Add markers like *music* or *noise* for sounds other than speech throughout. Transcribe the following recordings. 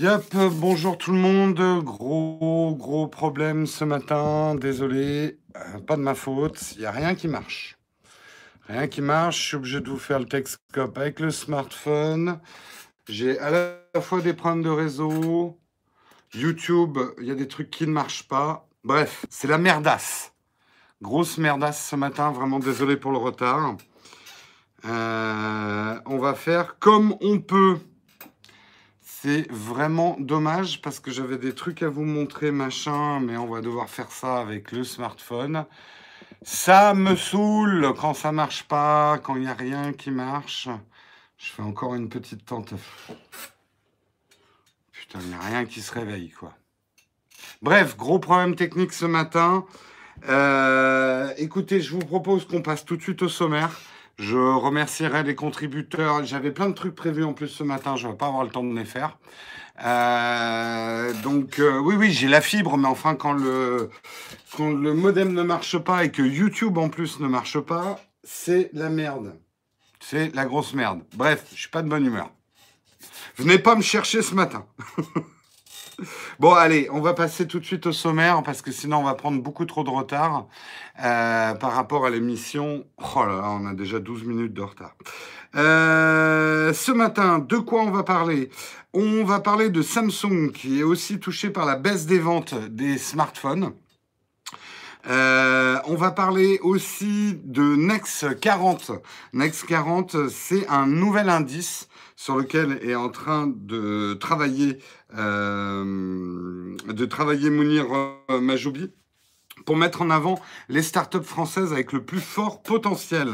Yep, bonjour tout le monde. Gros, gros problème ce matin. Désolé, euh, pas de ma faute. Il n'y a rien qui marche. Rien qui marche. Je suis obligé de vous faire le Texcope avec le smartphone. J'ai à la fois des problèmes de réseau. YouTube, il y a des trucs qui ne marchent pas. Bref, c'est la merdasse. Grosse merdasse ce matin. Vraiment désolé pour le retard. Euh, on va faire comme on peut. C'est vraiment dommage parce que j'avais des trucs à vous montrer, machin, mais on va devoir faire ça avec le smartphone. Ça me saoule quand ça marche pas, quand il n'y a rien qui marche. Je fais encore une petite tente. Putain, il n'y a rien qui se réveille, quoi. Bref, gros problème technique ce matin. Euh, écoutez, je vous propose qu'on passe tout de suite au sommaire. Je remercierai les contributeurs. J'avais plein de trucs prévus en plus ce matin. Je ne vais pas avoir le temps de les faire. Euh, donc euh, oui, oui, j'ai la fibre, mais enfin quand le, quand le modem ne marche pas et que YouTube en plus ne marche pas, c'est la merde. C'est la grosse merde. Bref, je suis pas de bonne humeur. Venez pas me chercher ce matin. *laughs* *laughs* Bon, allez, on va passer tout de suite au sommaire parce que sinon on va prendre beaucoup trop de retard euh, par rapport à l'émission. Oh là là, on a déjà 12 minutes de retard. Euh, ce matin, de quoi on va parler? On va parler de Samsung qui est aussi touché par la baisse des ventes des smartphones. Euh, on va parler aussi de Next 40. Next 40, c'est un nouvel indice sur lequel est en train de travailler, euh, de travailler Mounir euh, Majoubi pour mettre en avant les startups françaises avec le plus fort potentiel.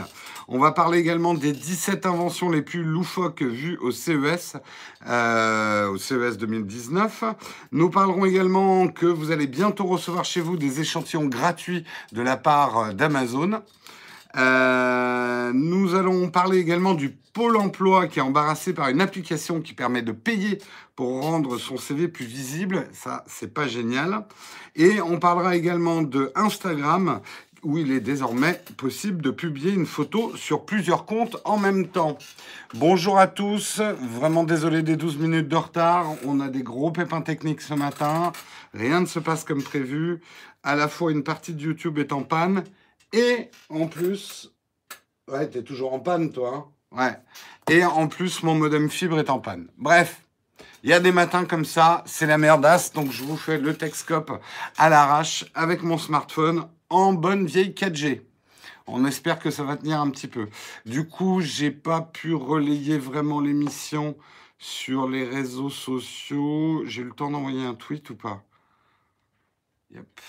On va parler également des 17 inventions les plus loufoques vues au CES, euh, au CES 2019. Nous parlerons également que vous allez bientôt recevoir chez vous des échantillons gratuits de la part d'Amazon. Euh, nous allons parler également du Pôle emploi qui est embarrassé par une application qui permet de payer pour rendre son CV plus visible. Ça, c'est pas génial. Et on parlera également de Instagram où il est désormais possible de publier une photo sur plusieurs comptes en même temps. Bonjour à tous, vraiment désolé des 12 minutes de retard, on a des gros pépins techniques ce matin, rien ne se passe comme prévu, à la fois une partie de YouTube est en panne et en plus, ouais, t'es toujours en panne, toi. Hein ouais. Et en plus, mon modem fibre est en panne. Bref, il y a des matins comme ça, c'est la merdasse. Donc, je vous fais le Texcope à l'arrache avec mon smartphone en bonne vieille 4G. On espère que ça va tenir un petit peu. Du coup, j'ai pas pu relayer vraiment l'émission sur les réseaux sociaux. J'ai eu le temps d'envoyer un tweet ou pas? Yep.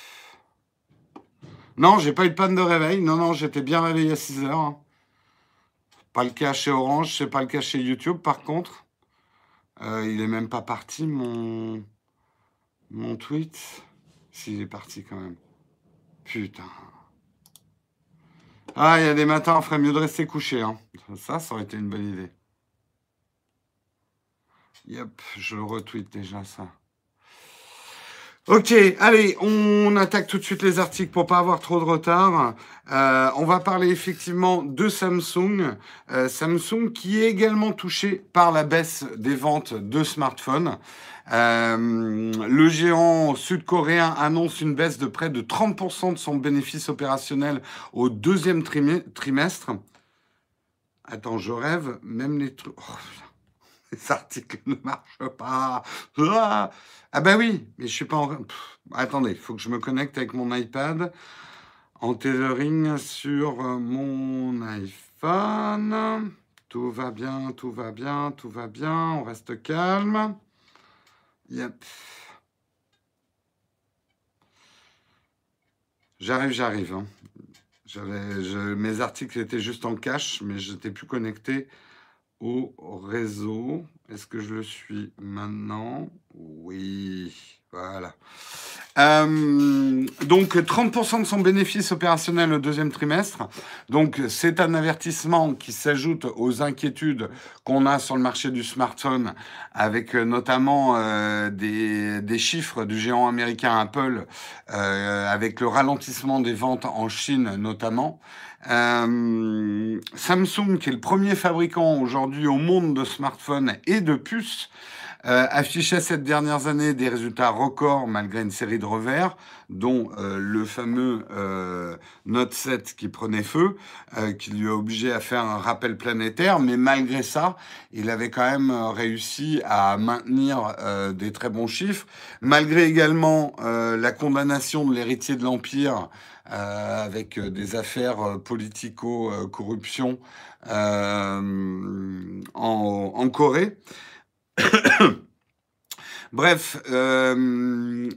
Non, j'ai pas eu de panne de réveil. Non, non, j'étais bien réveillé à 6 heures. Hein. Pas le cas chez Orange, c'est pas le cas chez YouTube par contre. Euh, il est même pas parti mon tweet. S'il est parti quand même. Putain. Ah, il y a des matins, on ferait mieux de rester couché. Hein. Ça, ça aurait été une bonne idée. Yep, je retweet déjà ça. Ok, allez, on attaque tout de suite les articles pour pas avoir trop de retard. Euh, on va parler effectivement de Samsung. Euh, Samsung qui est également touché par la baisse des ventes de smartphones. Euh, le géant sud-coréen annonce une baisse de près de 30% de son bénéfice opérationnel au deuxième trimestre. Attends, je rêve, même les trucs... Oh, les articles ne marchent pas. Ah, bah oui, mais je suis pas en... attendez, il faut que je me connecte avec mon iPad en tethering sur euh, mon iPhone. Tout va bien, tout va bien, tout va bien. On reste calme. Yep. J'arrive, j'arrive. Hein. mes articles étaient juste en cache, mais je n'étais plus connecté au réseau. Est-ce que je le suis maintenant? Oui, voilà. Euh, donc 30% de son bénéfice opérationnel au deuxième trimestre. Donc c'est un avertissement qui s'ajoute aux inquiétudes qu'on a sur le marché du smartphone, avec euh, notamment euh, des, des, chiffres du géant américain Apple, avec le ralentissement des ventes en Chine notamment. Euh, Samsung, qui est le premier fabricant aujourd'hui au monde de smartphones et de puces, euh, affichait cette dernières années des résultats records malgré une série de revers, dont euh, le fameux Note 7 qui prenait feu, qui lui a obligé à faire un rappel planétaire. Mais malgré ça, il avait quand même réussi à maintenir des très bons chiffres, malgré également la condamnation de l'héritier de l'Empire. Avec des affaires politico-corruption en, Corée. *coughs* Bref, euh,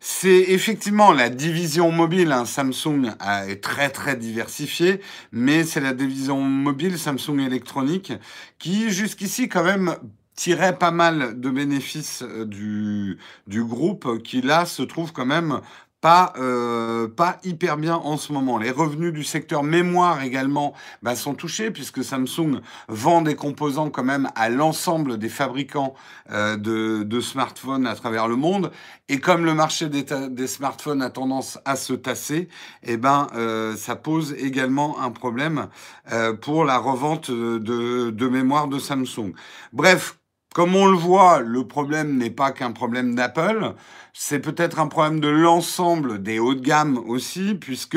c'est effectivement la division mobile. Hein, Samsung est très très diversifiée, mais c'est la division mobile Samsung électronique qui jusqu'ici quand même tirait pas mal de bénéfices euh, du, du groupe qui là se trouve quand même pas, euh, pas hyper bien en ce moment. Les revenus du secteur mémoire également bah, sont touchés puisque Samsung vend des composants quand même à l'ensemble des fabricants euh, de, smartphones à travers le monde. Et comme le marché des, smartphones a tendance à se tasser, eh ben, euh, ça pose également un problème pour la revente de, de mémoire de Samsung. Bref, comme on le voit, le problème n'est pas qu'un problème d'Apple, c'est peut-être un problème de l'ensemble des hauts de gamme aussi, puisque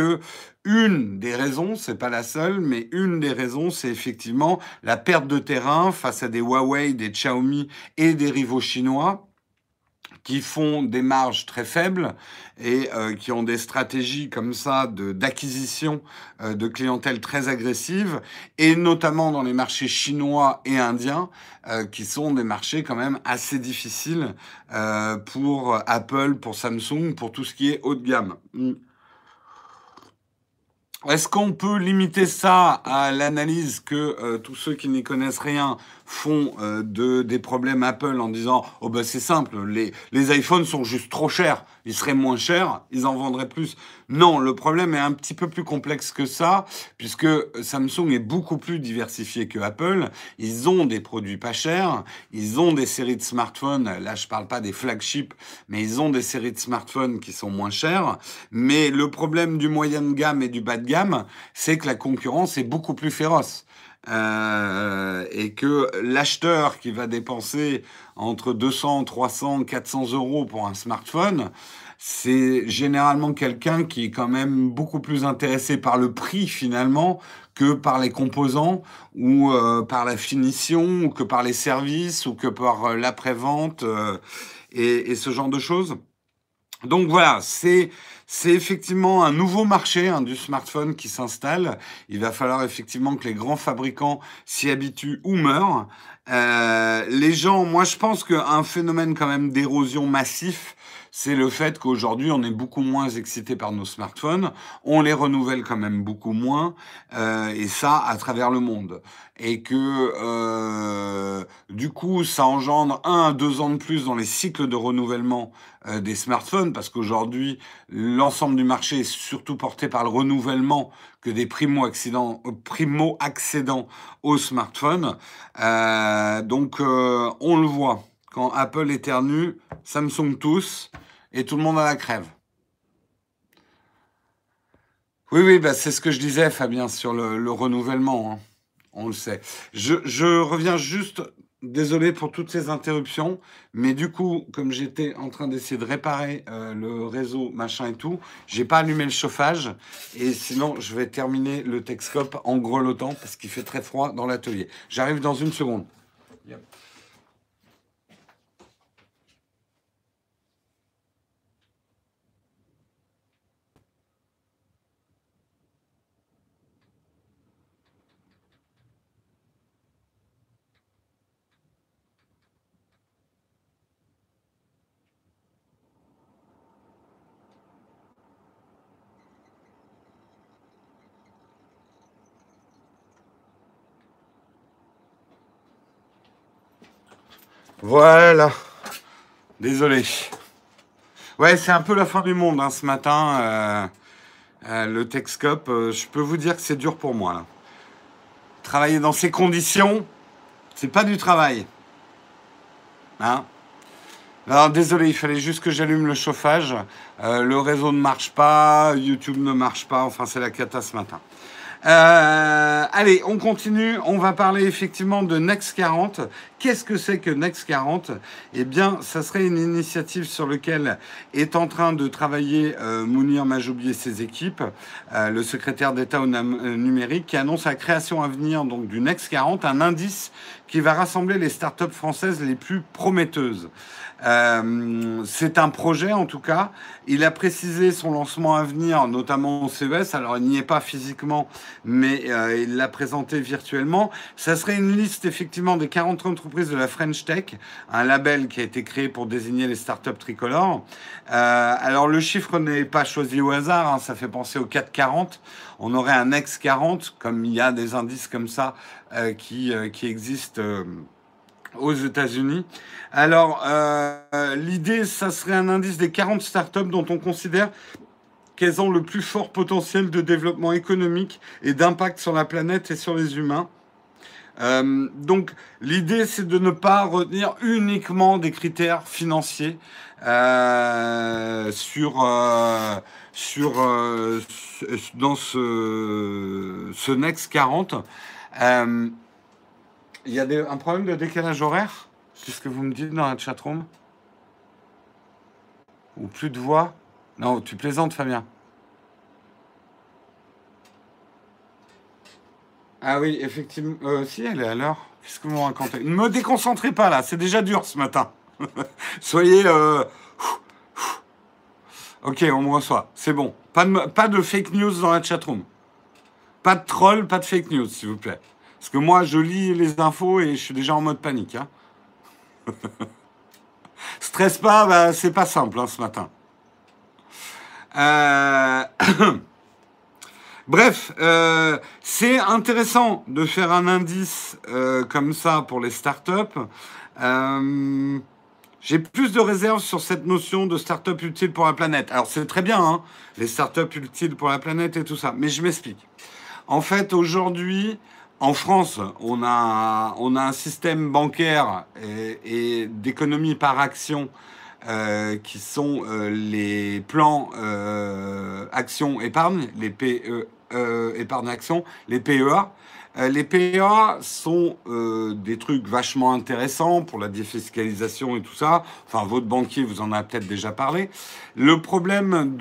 une des raisons, c'est pas la seule, mais une des raisons, c'est effectivement la perte de terrain face à des Huawei, des Xiaomi et des rivaux chinois qui font des marges très faibles et euh, qui ont des stratégies comme ça d'acquisition euh, de, clientèle très agressive, et notamment dans les marchés chinois et indiens, euh, qui sont des marchés quand même assez difficiles pour Apple, pour Samsung, pour tout ce qui est haut de gamme. Hmm. Est-ce qu'on peut limiter ça à l'analyse que tous ceux qui n'y connaissent rien font de, des problèmes Apple en disant oh ben c'est simple les, les iPhones sont juste trop chers ils seraient moins chers, ils en vendraient plus. Non, le problème est un petit peu plus complexe que ça, puisque Samsung est beaucoup plus diversifié que Apple. Ils ont des produits pas chers, ils ont des séries de smartphones, là je parle pas des flagships, mais ils ont des séries de smartphones qui sont moins chers. Mais le problème du moyen de gamme et du bas de gamme, c'est que la concurrence est beaucoup plus féroce. Euh, et que l'acheteur qui va dépenser entre 200, 300, 400 euros pour un smartphone, c'est généralement quelqu'un qui est quand même beaucoup plus intéressé par le prix finalement que par les composants ou euh, par la finition ou que par les services ou que par euh, l'après-vente et, et, ce genre de choses. Donc voilà, c'est c'est effectivement un nouveau marché hein, du smartphone qui s'installe. Il va falloir effectivement que les grands fabricants s'y habituent ou meurent. Euh, les gens, moi je pense qu'un phénomène quand même d'érosion massif c'est le fait qu'aujourd'hui, on est beaucoup moins excité par nos smartphones, on les renouvelle quand même beaucoup moins, euh, et ça à travers le monde. Et que euh, du coup, ça engendre un à deux ans de plus dans les cycles de renouvellement euh, des smartphones, parce qu'aujourd'hui, l'ensemble du marché est surtout porté par le renouvellement que des primo-accédants primo -accédants aux smartphones. donc, on le voit quand Apple éternue, Samsung tous, et tout le monde à la crève. Oui, oui, bah c'est ce que je disais, Fabien, sur le, renouvellement. Hein. On le sait. Je, reviens juste, désolé pour toutes ces interruptions, mais du coup, comme j'étais en train d'essayer de réparer euh, le réseau, machin et tout, j'ai pas allumé le chauffage, et sinon, je vais terminer le Texcope en grelottant parce qu'il fait très froid dans l'atelier. J'arrive dans une seconde. Voilà. Désolé. Ouais, c'est un peu la fin du monde hein, ce matin. Euh, euh, le Texcope, euh, je peux vous dire que c'est dur pour moi. Travailler dans ces conditions, c'est pas du travail. Hein Alors désolé, il fallait juste que j'allume le chauffage. le réseau ne marche pas, YouTube ne marche pas. Enfin, c'est la cata ce matin. allez, on continue. On va parler effectivement de Next 40 Qu'est-ce que c'est que Next 40 Eh bien, ça serait une initiative sur laquelle est en train de travailler euh, Mounir Majoubi et ses équipes, euh, le secrétaire d'État au numérique, qui annonce la création à venir donc du Next 40, un indice qui va rassembler les startups françaises les plus prometteuses. Euh, c'est un projet en tout cas. Il a précisé son lancement à venir, notamment au CES. Alors il n'y est pas physiquement, mais euh, il l'a présenté virtuellement. Ça serait une liste effectivement des 40 entreprises de la French Tech, un label qui a été créé pour désigner les startups tricolores. Euh, alors le chiffre n'est pas choisi au hasard, hein. ça fait penser au 440. On aurait un X40, comme il y a des indices comme ça qui, qui existent aux États-Unis. Alors, euh, l'idée, ça serait un indice des 40 startups dont on considère qu'elles ont le plus fort potentiel de développement économique et d'impact sur la planète et sur les humains. Euh, donc, l'idée, c'est de ne pas retenir uniquement des critères financiers euh, sur, sur dans ce, ce Next 40. Il y a un problème de décalage horaire? C'est ce que vous me dites dans la chatroom? Ou plus de voix? Non, tu plaisantes, Fabien. Ah oui, effectivement. Euh, si, elle est à l'heure. Qu'est-ce que vous racontez? Ne me déconcentrez pas là, c'est déjà dur ce matin. *laughs* Soyez. Euh, ok, on me reçoit. C'est bon. Pas de, pas de fake news dans la chatroom. Pas de troll, pas de fake news, s'il vous plaît. Parce que moi, je lis les infos et je suis déjà en mode panique. Hein. *laughs* Stresse pas, bah, c'est pas simple hein, ce matin. Euh, *clears throat* bref, euh, c'est intéressant de faire un indice euh, comme ça pour les startups. J'ai plus de réserves sur cette notion de start-up utile pour la planète. Alors c'est très bien, hein, les start-up utiles pour la planète et tout ça, mais je m'explique. En fait, aujourd'hui, en France, on a, on a un système bancaire et, d'économie par action euh, qui sont euh, les plans euh, action épargne, les PE épargne action, les PEA. les PEA sont des trucs vachement intéressants pour la défiscalisation et tout ça. Enfin, votre banquier vous en a peut-être déjà parlé. Le problème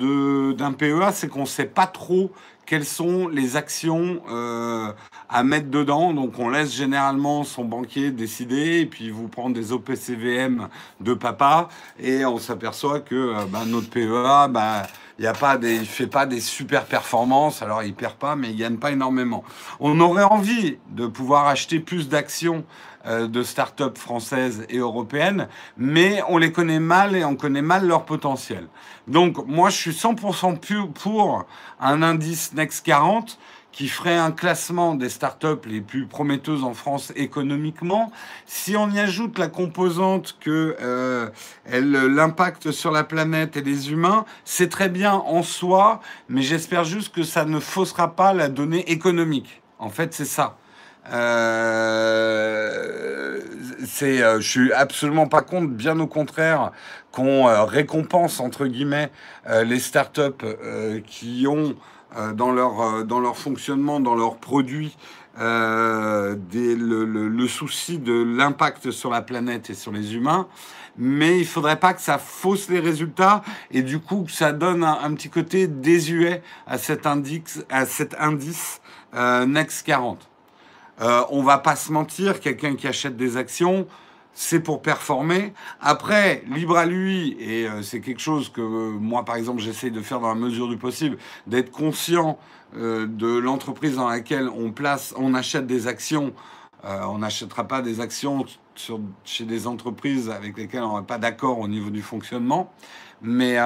d'un PEA, c'est qu'on ne sait pas trop quelles sont les actions euh, à mettre dedans. Donc on laisse généralement son banquier décider et puis vous prendre des OPCVM de papa et on s'aperçoit que euh, bah, notre PEA, bah, il ne pas des, fait pas des super performances. Alors il perd pas, mais il gagne pas énormément. On aurait envie de pouvoir acheter plus d'actions euh, de start-up françaises et européennes, mais on les connaît mal et on connaît mal leur potentiel. Donc moi, je suis 100% pour un indice Next 40 qui ferait un classement des startups les plus prometteuses en France économiquement. Si on y ajoute la composante que euh, l'impact sur la planète et les humains, c'est très bien en soi, mais j'espère juste que ça ne faussera pas la donnée économique. En fait, c'est ça. Euh, c'est, euh, je suis absolument pas contre, bien au contraire, qu'on euh, récompense entre guillemets les startups qui ont dans leur dans leur fonctionnement, dans leurs produits, des, le, souci de l'impact sur la planète et sur les humains. Mais il faudrait pas que ça fausse les résultats et du coup que ça donne un, un petit côté désuet à cet indice, à cet indice Next 40. Euh, on va pas se mentir, quelqu'un qui achète des actions, c'est pour performer. Après, libre à lui, et euh, c'est quelque chose que euh, moi, par exemple, j'essaye de faire dans la mesure du possible, d'être conscient de l'entreprise dans laquelle on place, on achète des actions. on n'achètera pas des actions chez des entreprises avec lesquelles on n'est pas d'accord au niveau du fonctionnement. Mais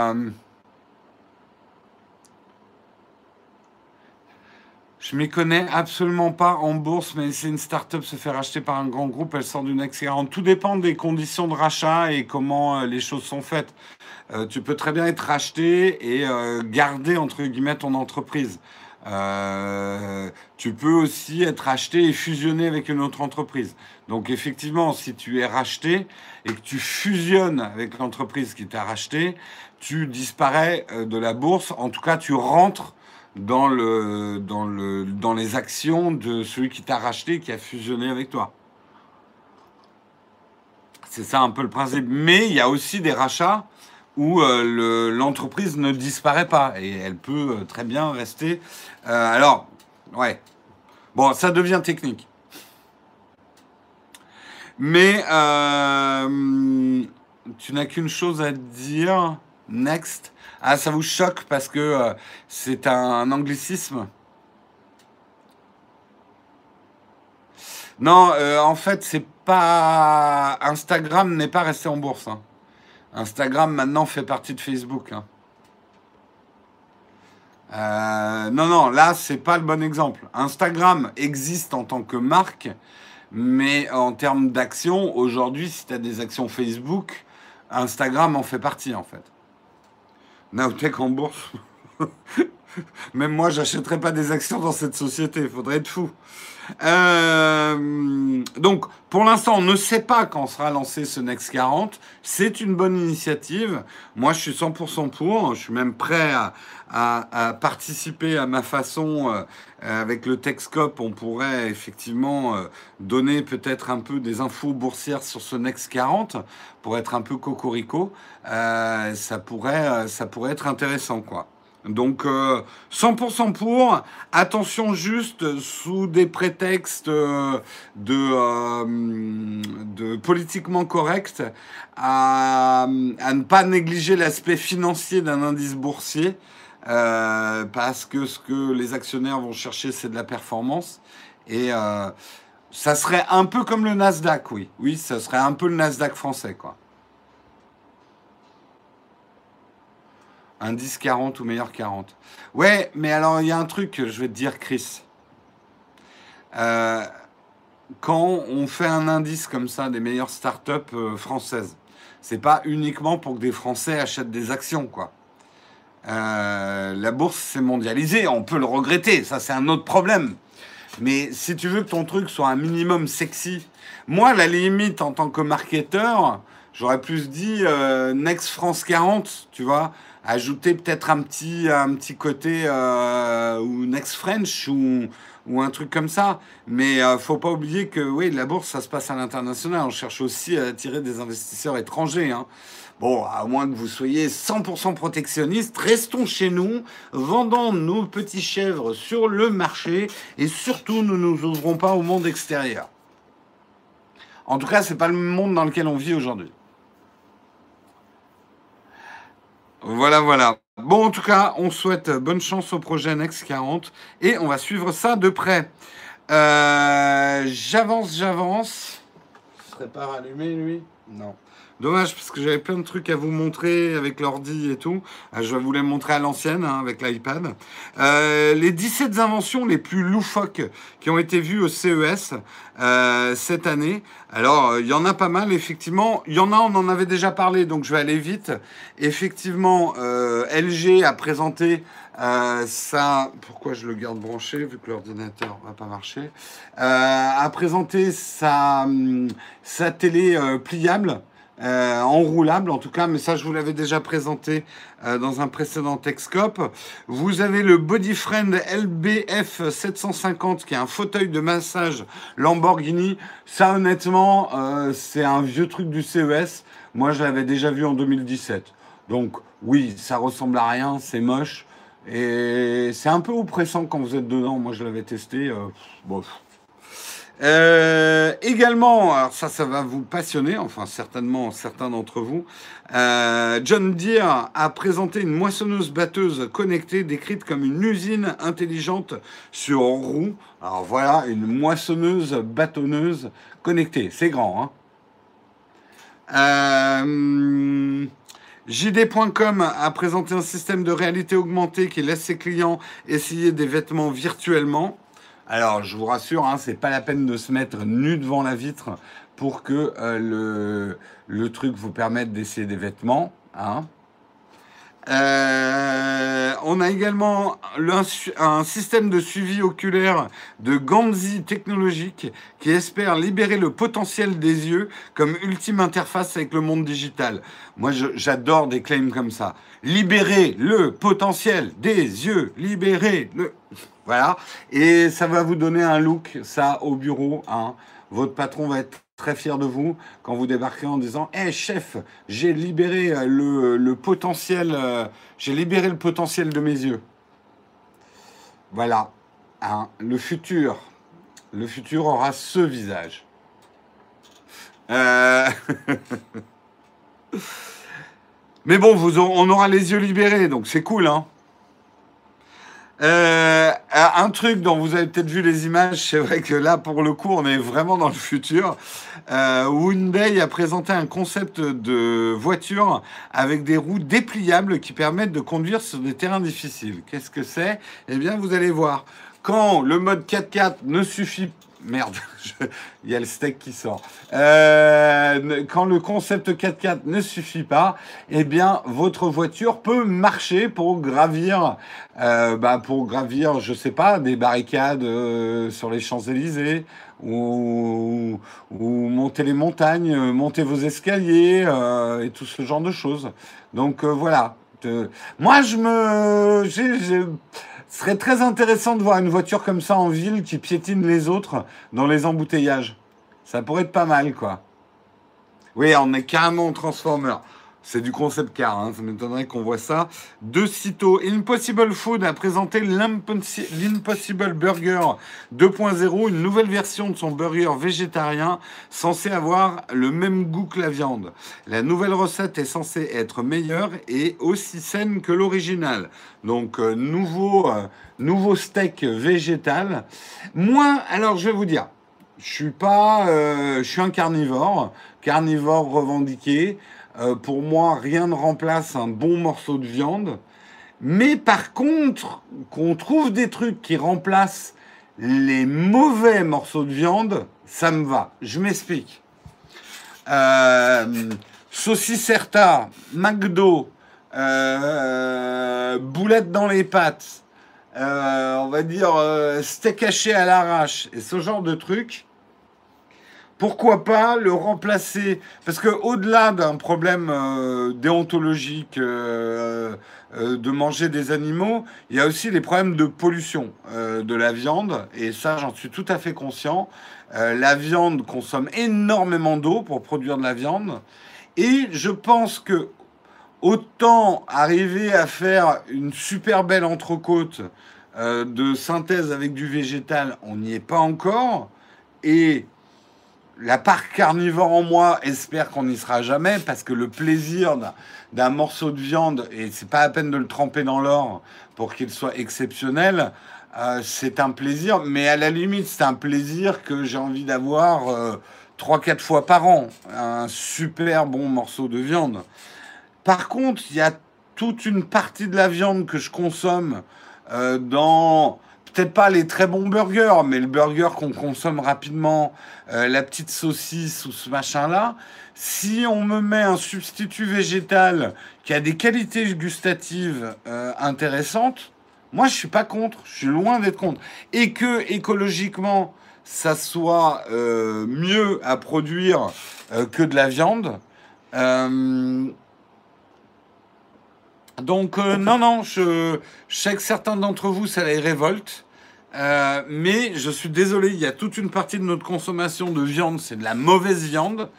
Je m'y connais absolument pas en bourse, mais c'est une start-up se faire acheter par un grand groupe, elle sort d'une excellente. Tout dépend des conditions de rachat et comment euh, les choses sont faites. Euh, tu peux très bien être racheté et euh, garder entre guillemets ton entreprise. tu peux aussi être acheté et fusionné avec une autre entreprise. Donc effectivement, si tu es racheté et que tu fusionnes avec l'entreprise qui t'a racheté, tu disparais de la bourse. En tout cas, tu rentres dans, le, dans, le, dans les actions de celui qui t'a racheté, qui a fusionné avec toi. C'est ça un peu le principe. Mais il y a aussi des rachats où euh, l'entreprise ne disparaît pas et elle peut euh, très bien rester. Euh, alors, ouais. Bon, ça devient technique. Mais tu n'as qu'une chose à dire. Next. Ah, ça vous choque parce que c'est un anglicisme? Non, en fait, c'est pas. Instagram n'est pas resté en bourse. Hein. Instagram maintenant fait partie de Facebook. Hein. Euh, non, non, là, c'est pas le bon exemple. Instagram existe en tant que marque, mais en termes d'action, aujourd'hui, si tu as des actions Facebook, Instagram en fait partie, en fait. Naotech en bourse. *laughs* Même moi, j'achèterais pas des actions dans cette société. Il faudrait être fou. Euh, donc, pour l'instant, on ne sait pas quand sera lancé ce Next 40. C'est une bonne initiative. Moi, je suis 100% pour. Je suis même prêt à, participer à ma façon. Euh, avec le Techscope, on pourrait effectivement euh, donner peut-être un peu des infos boursières sur ce Next 40 pour être un peu cocorico. ça, pourrait, ça pourrait être intéressant, quoi. Donc 100% euh, pour. Attention juste sous des prétextes euh, de, euh, politiquement correct à, ne pas négliger l'aspect financier d'un indice boursier. Parce que ce que les actionnaires vont chercher, c'est de la performance. Et ça serait un peu comme le Nasdaq, oui. Oui, ça serait un peu le Nasdaq français, quoi. Un 10-40 ou meilleur 40. Ouais, mais alors il y a un truc que je vais te dire, Chris. Euh, quand on fait un indice comme ça des meilleures startups euh, françaises, c'est pas uniquement pour que des Français achètent des actions, quoi. Euh, la bourse s'est mondialisée, on peut le regretter, ça c'est un autre problème. Mais si tu veux que ton truc soit un minimum sexy, moi, la limite en tant que marketeur, j'aurais plus dit Next France 40, tu vois ajouter peut-être un petit, un petit côté euh, ou Next French ou, ou un truc comme ça. Mais euh, faut pas oublier que oui, la bourse, ça se passe à l'international. On cherche aussi à attirer des investisseurs étrangers. Hein. Bon, à moins que vous soyez 100% protectionniste, restons chez nous, vendons nos petits chèvres sur le marché et surtout, ne nous ouvrons pas au monde extérieur. En tout cas, c'est pas le monde dans lequel on vit aujourd'hui. Voilà, voilà. Bon, en tout cas, on souhaite bonne chance au projet Next 40 et on va suivre ça de près. Euh, j'avance, j'avance. Ce serait pas rallumé, lui? Non. Dommage parce que j'avais plein de trucs à vous montrer avec l'ordi et tout. Euh, je vais vous les montrer à l'ancienne hein, avec l'iPad. Euh, les 17 inventions les plus loufoques qui ont été vues au CES euh, cette année. Alors, il y en a pas mal, effectivement. Il y en a, on en avait déjà parlé, donc je vais aller vite. Effectivement, LG a présenté ça. Pourquoi je le garde branché vu que l'ordinateur va pas marcher A présenté sa, hum, sa télé pliable. Euh, enroulable en tout cas, mais ça je vous l'avais déjà présenté euh, dans un précédent Texcope. Vous avez le Bodyfriend LBF 750 qui est un fauteuil de massage Lamborghini. Ça honnêtement, euh, c'est un vieux truc du CES. Moi je l'avais déjà vu en 2017. Donc oui, ça ressemble à rien, c'est moche. Et c'est un peu oppressant quand vous êtes dedans. Moi je l'avais testé. bon, euh, également, alors ça, ça va vous passionner, enfin certainement certains d'entre vous. Euh, John Deere a présenté une moissonneuse-batteuse connectée décrite comme une usine intelligente sur roue. Alors voilà, une moissonneuse bâtonneuse connectée. C'est grand, hein euh, JD.com a présenté un système de réalité augmentée qui laisse ses clients essayer des vêtements virtuellement. Alors, je vous rassure, hein, c'est pas la peine de se mettre nu devant la vitre pour que euh, le, truc vous permette d'essayer des vêtements. Hein. Euh, on a également un système de suivi oculaire de Ganzi technologique qui espère libérer le potentiel des yeux comme ultime interface avec le monde digital. Moi, j'adore des claims comme ça. Libérer le potentiel des yeux, libérer le... Voilà. Et ça va vous donner un look, ça, au bureau. Hein. Votre patron va être très fier de vous quand vous débarquez en disant Hé chef, j'ai libéré le, le potentiel, euh, j'ai libéré le potentiel de mes yeux. Voilà. Hein, le futur, le futur aura ce visage. Euh, *laughs* Mais bon, vous, on aura les yeux libérés, donc c'est cool, hein. Euh, un truc dont vous avez peut-être vu les images, c'est vrai que là, pour le coup, on est vraiment dans le futur. Euh, Hyundai a présenté un concept de voiture avec des roues dépliables qui permettent de conduire sur des terrains difficiles. Qu'est-ce que c'est? Eh bien, vous allez voir. Quand le mode 4x4 ne suffit Merde, *laughs* il y a le steak qui sort. Euh, quand le concept 4x4 ne suffit pas, eh bien, votre voiture peut marcher pour gravir, euh, bah, pour gravir, je sais pas, des barricades euh, sur les Champs-Élysées ou, ou, monter les montagnes, monter vos escaliers et tout ce genre de choses. Donc voilà. moi, je me, ce serait très intéressant de voir une voiture comme ça en ville qui piétine les autres dans les embouteillages. Ça pourrait être pas mal, quoi. Oui, on est carrément en Transformer. C'est du concept car, hein. ça m'étonnerait qu'on voit ça. De sitôt, Impossible Food a présenté l'Impossible Burger 2.0, une nouvelle version de son burger végétarien censé avoir le même goût que la viande. La nouvelle recette est censée être meilleure et aussi saine que l'original. Donc, euh, nouveau, euh, nouveau steak végétal. Moi, alors je vais vous dire, je suis pas, euh, je suis un carnivore, carnivore revendiqué. Euh, pour moi, rien ne remplace un bon morceau de viande. Mais par contre, qu'on trouve des trucs qui remplacent les mauvais morceaux de viande, ça me va. Je m'explique. Euh, Saucisserta, McDo, euh, boulettes dans les pattes, euh, on va dire steak haché à l'arrache et ce genre de trucs, pourquoi pas le remplacer? Parce que au-delà d'un problème euh, déontologique euh, euh, de manger des animaux, il y a aussi les problèmes de pollution de la viande. Et ça, j'en suis tout à fait conscient. la viande consomme énormément d'eau pour produire de la viande. Et je pense que autant arriver à faire une super belle entrecôte de synthèse avec du végétal, on n'y est pas encore. Et la part carnivore en moi espère qu'on n'y sera jamais parce que le plaisir d'un morceau de viande, et c'est pas la peine de le tremper dans l'or pour qu'il soit exceptionnel, euh, c'est un plaisir, mais à la limite, c'est un plaisir que j'ai envie d'avoir euh, trois, 4 quatre fois par an. Un super bon morceau de viande. Par contre, il y a toute une partie de la viande que je consomme euh, dans peut-être pas les très bons burgers, mais le burger qu'on consomme rapidement, euh, la petite saucisse ou ce machin-là, si on me met un substitut végétal qui a des qualités gustatives euh, intéressantes, moi je suis pas contre, je suis loin d'être contre. Et que écologiquement, ça soit euh, mieux à produire que de la viande. donc non, non, je, je, sais que certains d'entre vous, ça les révolte. Euh, mais je suis désolé, il y a toute une partie de notre consommation de viande, c'est de la mauvaise viande.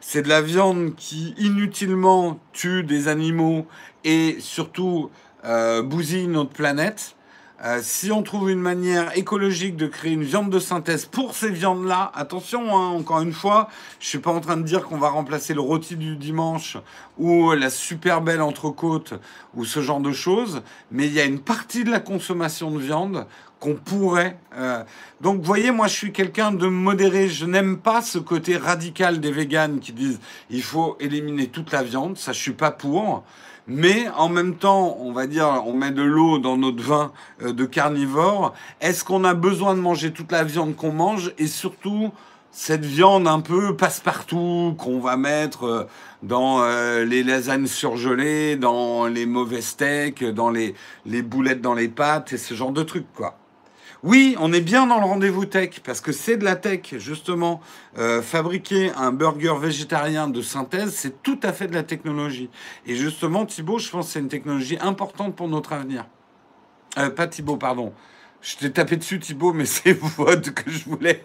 C'est de la viande qui inutilement tue des animaux et surtout euh, bousille notre planète. Euh, si on trouve une manière écologique de créer une viande de synthèse pour ces viandes-là, attention, hein, encore une fois, je suis pas en train de dire qu'on va remplacer le rôti du dimanche ou la super belle entrecôte ou ce genre de choses, mais il y a une partie de la consommation de viande qu'on pourrait. Euh, donc, vous voyez, moi, je suis quelqu'un de modéré. Je n'aime pas ce côté radical des véganes qui disent il faut éliminer toute la viande. Ça, je suis pas pour. Mais en même temps, on va dire, on met de l'eau dans notre vin euh, de carnivore. Est-ce qu'on a besoin de manger toute la viande qu'on mange? Et surtout cette viande un peu passe-partout qu'on va mettre euh, dans les lasagnes surgelées, dans les mauvais steaks, dans les, les boulettes dans les pâtes et ce genre de trucs, quoi. Oui, on est bien dans le rendez-vous tech parce que c'est de la tech, justement. Euh, fabriquer un burger végétarien de synthèse, c'est tout à fait de la technologie. Et justement, Thibaut, je pense que c'est une technologie importante pour notre avenir. Euh, pas Thibaut, pardon. Je t'ai tapé dessus, Thibaut, mais *laughs* c'est votre que je voulais.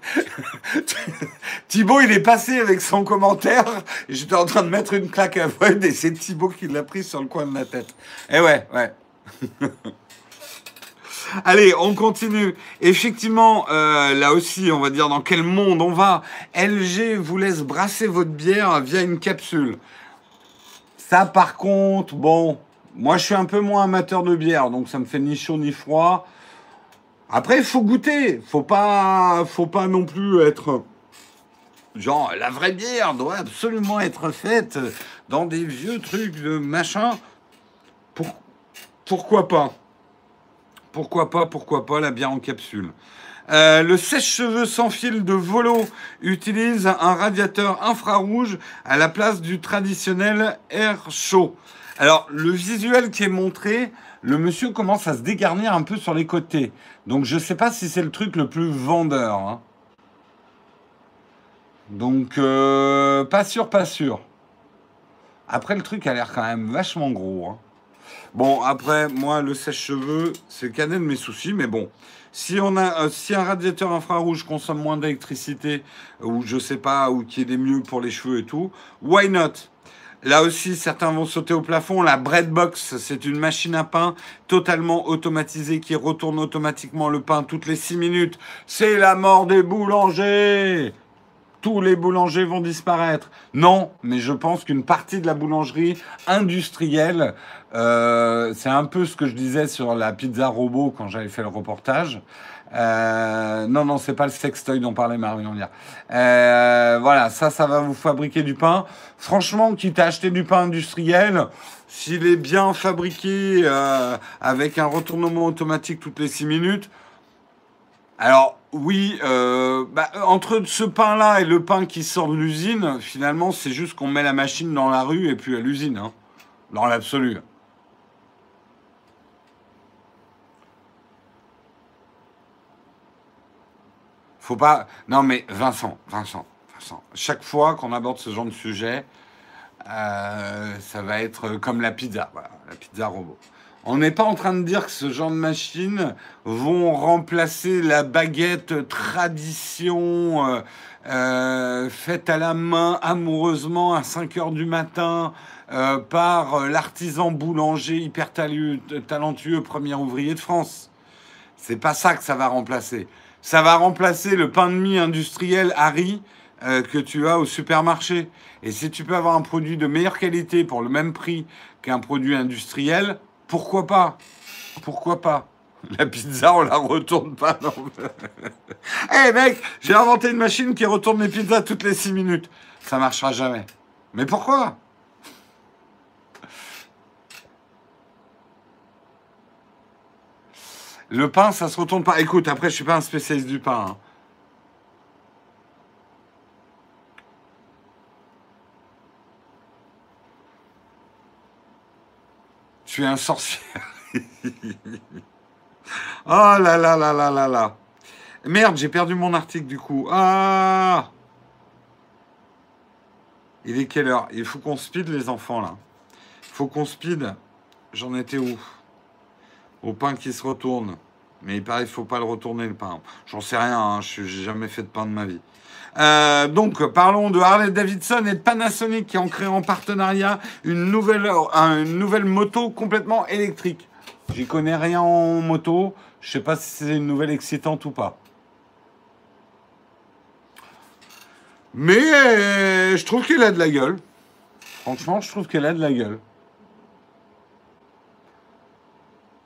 *laughs* Thibaut, il est passé avec son commentaire. J'étais en train de mettre une claque à Void et c'est Thibaut qui l'a pris sur le coin de la tête. Eh ouais, ouais. *laughs* Allez, on continue. Effectivement, euh, là aussi, on va dire dans quel monde on va. LG vous laisse brasser votre bière via une capsule. Ça, par contre, bon, moi, je suis un peu moins amateur de bière, donc ça me fait ni chaud ni froid. Après, il faut goûter. Faut pas, faut pas non plus être genre la vraie bière doit absolument être faite dans des vieux trucs de machin. pourquoi pas? Pourquoi pas Pourquoi pas la bière en capsule euh, le sèche-cheveux sans fil de Volo utilise un radiateur infrarouge à la place du traditionnel air chaud. Alors, le visuel qui est montré, le monsieur commence à se dégarnir un peu sur les côtés. Donc, je ne sais pas si c'est le truc le plus vendeur. Hein. Donc, euh, pas sûr, pas sûr. Après, le truc a l'air quand même vachement gros. Hein. Bon, après, moi, le sèche-cheveux, c'est canet de mes soucis, mais bon. Si, on a, euh, si un radiateur infrarouge consomme moins d'électricité, ou je sais pas, ou qui est des mieux pour les cheveux et tout, why not? Là aussi, certains vont sauter au plafond. La Breadbox, c'est une machine à pain totalement automatisée qui retourne automatiquement le pain toutes les 6 minutes. C'est la mort des boulangers tous les boulangers vont disparaître. Non, mais je pense qu'une partie de la boulangerie industrielle, euh, c'est un peu ce que je disais sur la pizza robot quand j'avais fait le reportage. Euh, non, non, c'est pas le sextoy dont parlait Marion hier. Euh, voilà, ça, ça va vous fabriquer du pain. Franchement, quitte à acheter du pain industriel, s'il est bien fabriqué euh, avec un retournement automatique toutes les 6 minutes, alors oui, bah, entre ce pain-là et le pain qui sort de l'usine, finalement, c'est juste qu'on met la machine dans la rue et puis à l'usine, hein, dans l'absolu. Faut pas. Non, mais Vincent, Vincent, Vincent. Chaque fois qu'on aborde ce genre de sujet, euh, ça va être comme la pizza, la pizza robot. On n'est pas en train de dire que ce genre de machines vont remplacer la baguette tradition euh, euh, faite à la main amoureusement à 5 heures du matin par l'artisan boulanger hyper talentueux, premier ouvrier de France. C'est pas ça que ça va remplacer. Ça va remplacer le pain de mie industriel Harry euh, que tu as au supermarché. Et si tu peux avoir un produit de meilleure qualité pour le même prix qu'un produit industriel, pourquoi pas? Pourquoi pas? La pizza, on la retourne pas. *laughs* Eh hey mec, j'ai inventé une machine qui retourne les pizzas toutes les 6 minutes. Ça marchera jamais. Mais pourquoi? Le pain, ça se retourne pas. Écoute, après, je suis pas un spécialiste du pain. Hein. Un sorcier. *laughs* oh là là là là là là. Merde, j'ai perdu mon article du coup. Ah Il est quelle heure? Il faut qu'on speed les enfants là. Faut qu'on speed. J'en étais où? Au pain qui se retourne. Mais il paraît qu'il faut pas le retourner le pain. J'en sais rien, hein, je n'ai jamais fait de pain de ma vie. Euh, donc, parlons de Harley Davidson et de Panasonic qui ont créé en partenariat une nouvelle, une nouvelle moto complètement électrique. J'y connais rien en moto. Je sais pas si c'est une nouvelle excitante ou pas. Mais euh, je trouve qu'elle a de la gueule. Franchement, je trouve qu'elle a de la gueule.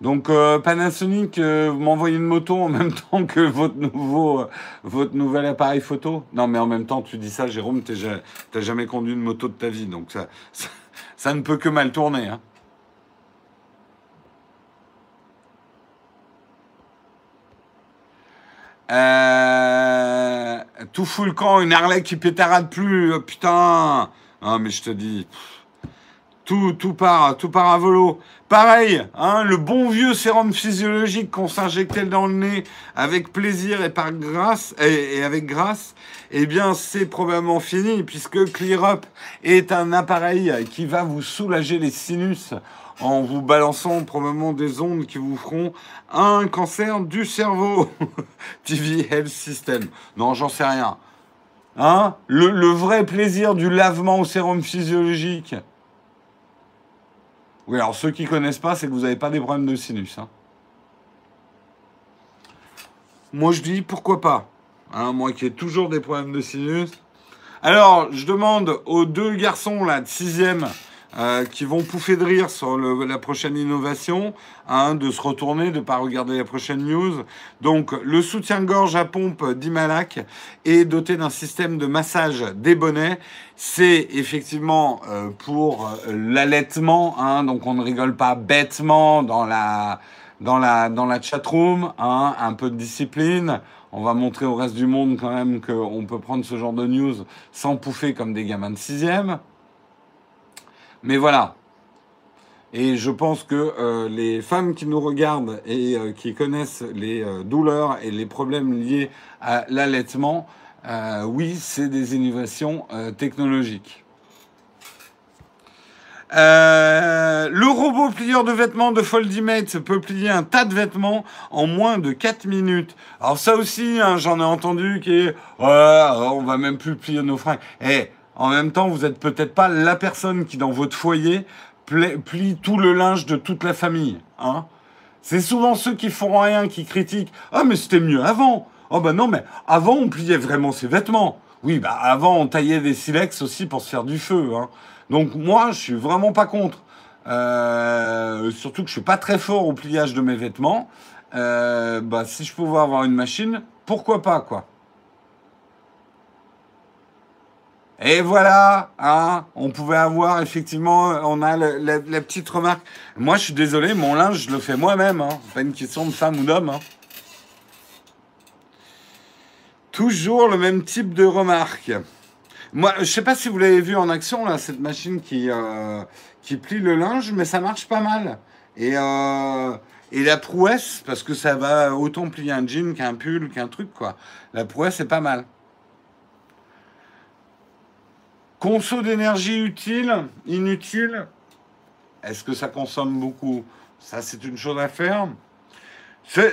Donc euh, Panasonic, euh, vous m'envoyez une moto en même *laughs* temps que votre nouveau, euh, nouvel appareil photo? Non, mais en même temps, tu dis ça, Jérôme, tu n'as jamais conduit une moto de ta vie, donc ça, *laughs* ne peut que mal tourner. Hein. tout fout le camp, une Harley qui pétarade plus, putain. Ah, mais je te dis tout, part, tout part à volo. Pareil, hein, le bon vieux sérum physiologique qu'on s'injectait dans le nez avec plaisir et par grâce et, avec grâce, eh bien c'est probablement fini puisque ClearUp est un appareil qui va vous soulager les sinus en vous balançant probablement des ondes qui vous feront un cancer du cerveau. *laughs* TV Health System. Non, j'en sais rien. Hein le vrai plaisir du lavement au sérum physiologique. Oui, alors ceux qui ne connaissent pas, c'est que vous n'avez pas des problèmes de sinus. Hein. Moi, je dis pourquoi pas. Hein, moi qui ai toujours des problèmes de sinus. Alors, je demande aux deux garçons là de sixième euh, qui vont pouffer de rire sur la prochaine innovation, hein, de se retourner, de ne pas regarder la prochaine news. Donc, le soutien-gorge à pompe d'Imalac est doté d'un système de massage des bonnets. C'est effectivement euh, pour euh, l'allaitement, hein, donc on ne rigole pas bêtement dans la, dans la, dans la chatroom, hein, un peu de discipline. On va montrer au reste du monde quand même qu'on peut prendre ce genre de news sans pouffer comme des gamins de sixième. Mais voilà. Et je pense que euh, les femmes qui nous regardent et euh, qui connaissent les euh, douleurs et les problèmes liés à l'allaitement, oui, c'est des innovations technologiques. le robot plieur de vêtements de Foldimate peut plier un tas de vêtements en moins de 4 minutes. Alors ça aussi, hein, j'en ai entendu qui est on va même plus plier nos fringues. Eh, en même temps, vous n'êtes peut-être pas la personne qui, dans votre foyer, plie tout le linge de toute la famille. Hein c'est souvent ceux qui font rien qui critiquent. Ah, mais c'était mieux avant. Oh, ben non, mais avant, on pliait vraiment ses vêtements. Oui, bah avant, on taillait des silex aussi pour se faire du feu. Hein. Donc, moi, je suis vraiment pas contre. Euh, surtout que je suis pas très fort au pliage de mes vêtements. Euh, bah, si je pouvais avoir une machine, pourquoi pas, quoi. Et voilà, hein, on pouvait avoir effectivement, on a la, petite remarque. Moi, je suis désolé, mon linge, je le fais moi-même. Hein. Pas une question de femme ou d'homme. Hein. Toujours le même type de remarque. Moi, je sais pas si vous l'avez vu en action là, cette machine qui euh, qui plie le linge, mais ça marche pas mal. Et euh, et la prouesse, parce que ça va autant plier un jean qu'un pull, qu'un truc quoi. La prouesse est pas mal. Conso d'énergie utile, inutile. Est-ce que ça consomme beaucoup? Ça, c'est une chose à faire.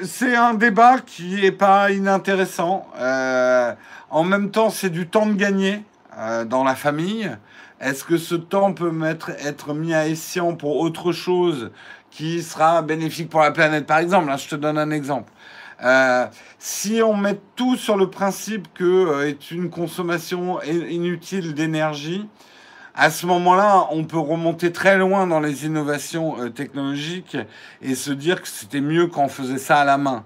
C'est un débat qui n'est pas inintéressant. Euh, en même temps, c'est du temps de gagner euh, dans la famille. Est-ce que ce temps peut être mis à escient pour autre chose qui sera bénéfique pour la planète? Par exemple, je te donne un exemple. Euh, si on met tout sur le principe que euh, est une consommation inutile d'énergie, à ce moment-là, on peut remonter très loin dans les innovations euh, technologiques et se dire que c'était mieux quand on faisait ça à la main.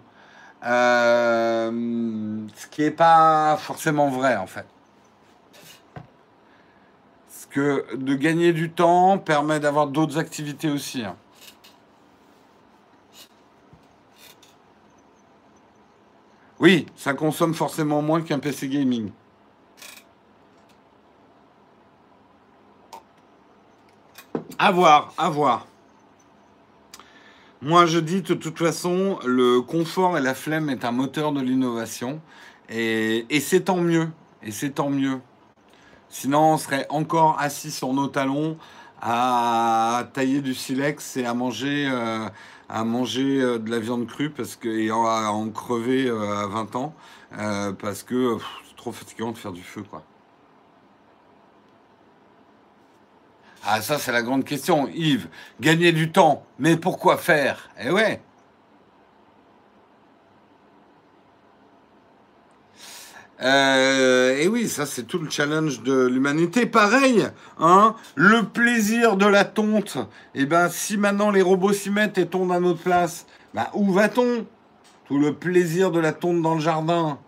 ce qui n'est pas forcément vrai en fait. Parce que de gagner du temps permet d'avoir d'autres activités aussi. Oui, ça consomme forcément moins qu'un PC gaming. À voir, à voir. Moi, je dis de toute façon, le confort et la flemme est un moteur de l'innovation. Et, c'est tant mieux. Et c'est tant mieux. Sinon, on serait encore assis sur nos talons à tailler du silex et à manger euh, à manger euh, de la viande crue parce que, et à en crever euh, à 20 ans euh, parce que c'est trop fatigant de faire du feu, quoi. Ah, ça, c'est la grande question, Yves. Gagner du temps, mais pourquoi faire? Eh ouais Euh, et oui, ça c'est tout le challenge de l'humanité. Pareil, hein, le plaisir de la tonte. Et eh ben, si maintenant les robots s'y mettent et tondent à notre place, ben, où va-t-on? Tout le plaisir de la tonte dans le jardin.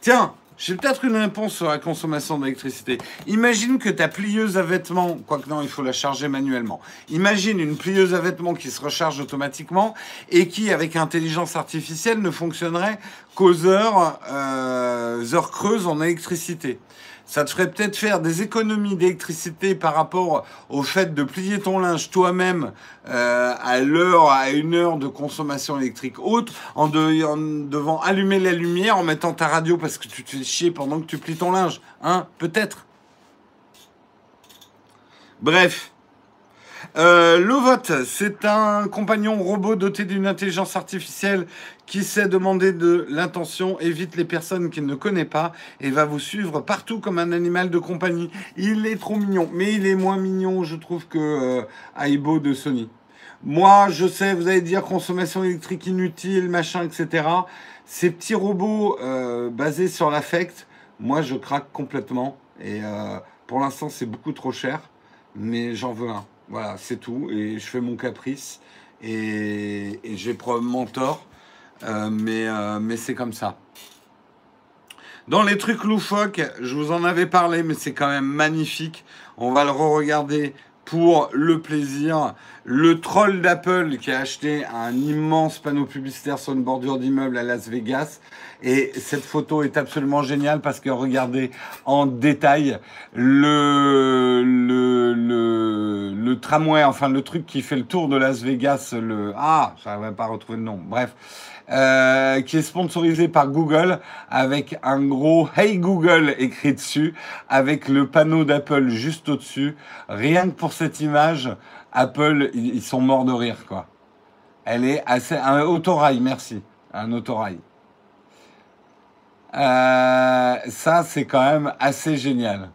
Tiens, J'ai peut-être une réponse sur la consommation d'électricité. Imagine que ta plieuse à vêtements, quoique non, il faut la charger manuellement. Imagine une plieuse à vêtements qui se recharge automatiquement et qui, avec intelligence artificielle, ne fonctionnerait qu'aux heures, euh, heures creuses en électricité ça te ferait peut-être faire des économies d'électricité par rapport au fait de plier ton linge toi-même euh, à l'heure, à une heure de consommation électrique haute, en, devant allumer la lumière, en mettant ta radio parce que tu te fais chier pendant que tu plies ton linge. Hein Peut-être? Bref. Euh, le vote, c'est un compagnon robot doté d'une intelligence artificielle qui sait demander de l'intention, évite les personnes qu'il ne connaît pas et va vous suivre partout comme un animal de compagnie. Il est trop mignon, mais il est moins mignon, je trouve, que euh, Aibo de Sony. Moi, je sais, vous allez dire consommation électrique inutile, machin, etc. Ces petits robots euh, basés sur l'affect, moi, je craque complètement. Et euh, pour l'instant, c'est beaucoup trop cher, mais j'en veux un. Voilà, c'est tout. Et je fais mon caprice. Et, j'ai probablement tort. Euh, mais, euh, mais c'est comme ça. Dans les trucs loufoques, je vous en avais parlé, mais c'est quand même magnifique. On va le re-regarder pour le plaisir. Le troll d'Apple qui a acheté un immense panneau publicitaire sur une bordure d'immeuble à Las Vegas. Et cette photo est absolument géniale parce que regardez en détail le, le, le, tramway, enfin le truc qui fait le tour de Las Vegas. Le, ah, je pas à retrouver le nom. Bref. Euh, qui est sponsorisé par Google avec un gros Hey Google écrit dessus, avec le panneau d'Apple juste au-dessus. Rien que pour cette image, Apple, ils sont morts de rire, quoi. Elle est assez... Un autorail, merci. Un autorail. Euh, ça, c'est quand même assez génial.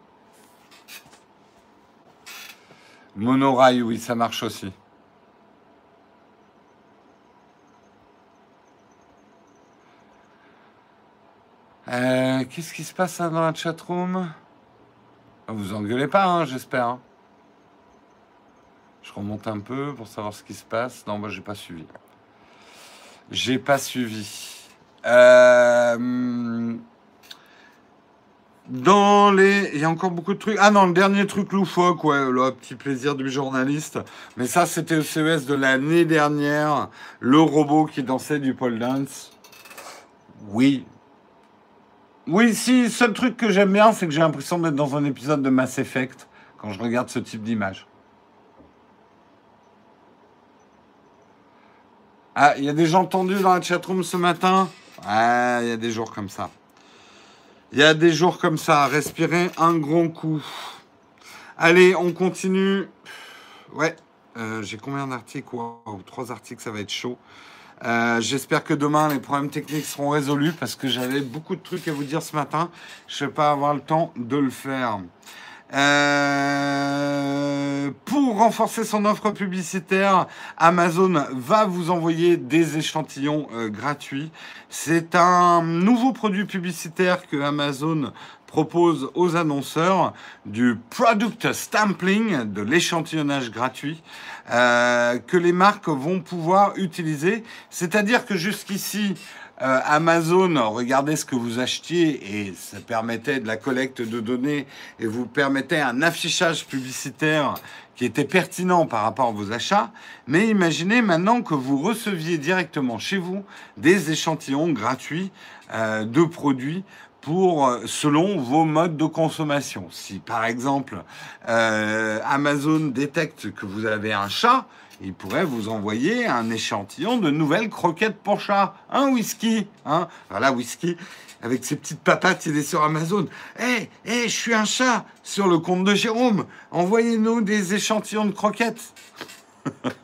Monorail, oui, ça marche aussi. Euh, qu'est-ce qui se passe dans la chatroom? Vous engueulez pas, hein, j'espère. Hein. Je remonte un peu pour savoir ce qui se passe. Non, moi, j'ai pas suivi. J'ai pas suivi. Euh, dans les. Il y a encore beaucoup de trucs. Ah non, le dernier truc loufoque, ouais, le petit plaisir du journaliste. Mais ça, c'était au CES de l'année dernière. Le robot qui dansait du pole dance. Oui, oui, si, seul truc que j'aime bien, c'est que j'ai l'impression d'être dans un épisode de Mass Effect quand je regarde ce type d'image. Ah, il y a des gens tendus dans la chatroom ce matin? Ah, il y a des jours comme ça. Il y a des jours comme ça. Respirez un grand coup. Allez, on continue. Ouais, euh, j'ai combien d'articles? Ou Trois articles, ça va être chaud. Euh, j'espère que demain les problèmes techniques seront résolus parce que j'avais beaucoup de trucs à vous dire ce matin. Je ne vais pas avoir le temps de le faire. Euh, pour renforcer son offre publicitaire, Amazon va vous envoyer des échantillons euh, gratuits. C'est un nouveau produit publicitaire que Amazon propose aux annonceurs du product stamping, de l'échantillonnage gratuit, euh, que les marques vont pouvoir utiliser. C'est-à-dire que jusqu'ici, euh, Amazon regardait ce que vous achetiez et ça permettait de la collecte de données et vous permettait un affichage publicitaire qui était pertinent par rapport à vos achats. Mais imaginez maintenant que vous receviez directement chez vous des échantillons gratuits euh, de produits pour euh, selon vos modes de consommation. Si par exemple euh, Amazon détecte que vous avez un chat, il pourrait vous envoyer un échantillon de nouvelles croquettes pour chat, un whisky, hein, voilà whisky avec ses petites papates, il est sur Amazon. Hé, hey, hé, je suis un chat sur le compte de Jérôme. Envoyez-nous des échantillons de croquettes. *laughs*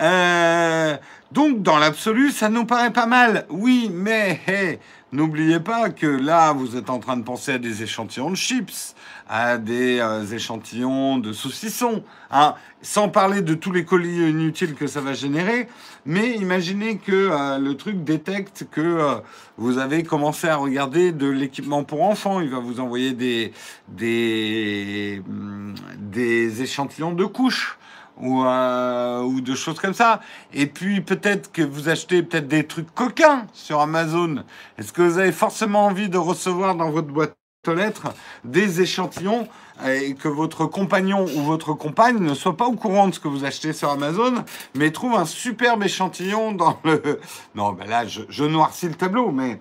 euh, donc, dans l'absolu, ça nous paraît pas mal. Oui, mais n'oubliez pas que là, vous êtes en train de penser à des échantillons de chips, à des euh, échantillons de saucissons, hein, sans parler de tous les colis inutiles que ça va générer. Mais imaginez que euh, le truc détecte que euh, vous avez commencé à regarder de l'équipement pour enfants. Il va vous envoyer des, des, hum, des échantillons de couches ou, euh, ou de choses comme ça. Et puis peut-être que vous achetez peut-être des trucs coquins sur Amazon. Est-ce que vous avez forcément envie de recevoir dans votre boîte aux lettres des échantillons et que votre compagnon ou votre compagne ne soit pas au courant de ce que vous achetez sur Amazon, mais trouve un superbe échantillon dans le... Non, ben là, je, je noircis le tableau, mais...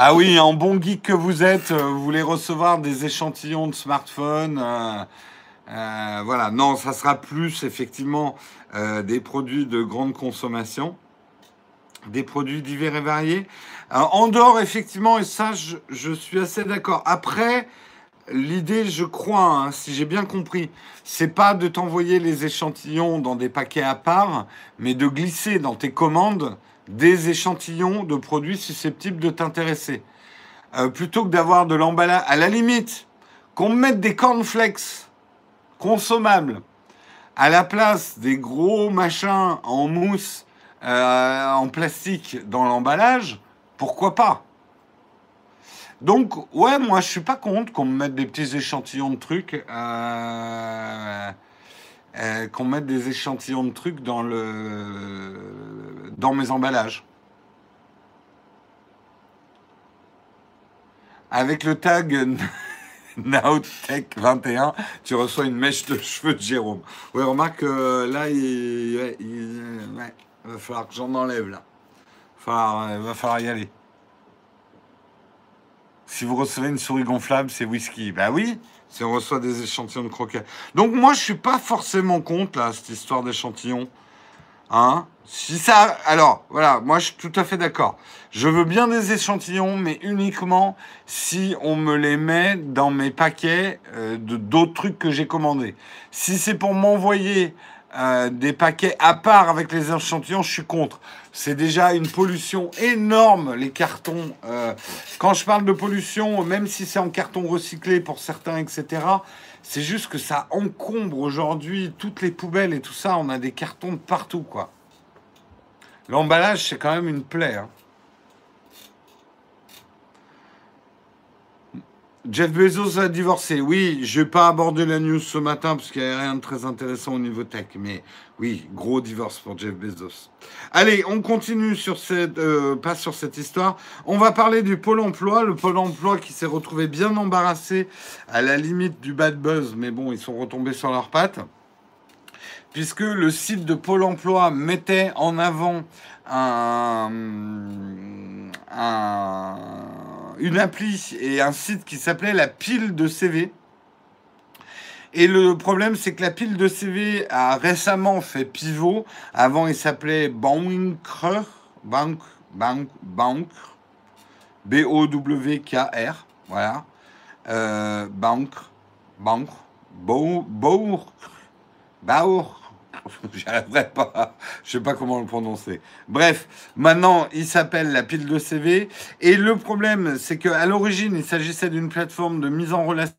Ah oui, en bon geek que vous êtes, euh, vous voulez recevoir des échantillons de smartphones. Euh, euh, voilà, non, ça sera plus effectivement des produits de grande consommation, des produits divers et variés. en dehors, effectivement, et ça, je, suis assez d'accord. Après, l'idée, je crois, hein, si j'ai bien compris, c'est pas de t'envoyer les échantillons dans des paquets à part, mais de glisser dans tes commandes des échantillons de produits susceptibles de t'intéresser. Euh, plutôt que d'avoir de l'emballage, à la limite, qu'on mette des cornflakes consommables à la place des gros machins en mousse, euh, en plastique dans l'emballage, pourquoi pas? Donc, ouais, moi je suis pas contre qu'on me mette des petits échantillons de trucs. Euh, euh, qu'on mette des échantillons de trucs dans, le, dans mes emballages. Avec le tag *laughs* NowTech21, tu reçois une mèche de cheveux de Jérôme. Ouais, remarque là, il, va falloir que j'en enlève là. Il va falloir y aller. Si vous recevez une souris gonflable, c'est whisky. Bah oui, si on reçoit des échantillons de croquettes. Donc moi, je suis pas forcément contre là cette histoire d'échantillons. Hein Si ça, alors voilà, moi je suis tout à fait d'accord. Je veux bien des échantillons, mais uniquement si on me les met dans mes paquets euh, de d'autres trucs que j'ai commandés. Si c'est pour m'envoyer euh, des paquets à part avec les échantillons, je suis contre. C'est déjà une pollution énorme, les cartons. Euh, quand je parle de pollution, même si c'est en carton recyclé pour certains, etc., c'est juste que ça encombre aujourd'hui toutes les poubelles et tout ça. On a des cartons de partout, quoi. L'emballage, c'est quand même une plaie. Hein. Jeff Bezos a divorcé. Oui, je vais pas aborder la news ce matin parce qu'il n'y a rien de très intéressant au niveau tech. Mais oui, gros divorce pour Jeff Bezos. Allez, on continue sur cette, euh, sur cette histoire. On va parler du Pôle emploi. Le Pôle emploi qui s'est retrouvé bien embarrassé à la limite du bad buzz. Mais bon, ils sont retombés sur leurs pattes. Puisque le site de Pôle emploi mettait en avant un une appli et un site qui s'appelait la pile de CV. Et le problème, c'est que la pile de CV a récemment fait pivot. Avant, il s'appelait Banker, Bank, Bank, Bank, B-O-W-K-R, voilà. Euh, Bank, Bank, Bourg, Bourg, *laughs* J'arriverai pas. Je sais pas comment le prononcer. Bref, maintenant, il s'appelle la pile de CV. Et le problème, c'est qu'à l'origine, il s'agissait d'une plateforme de mise en relation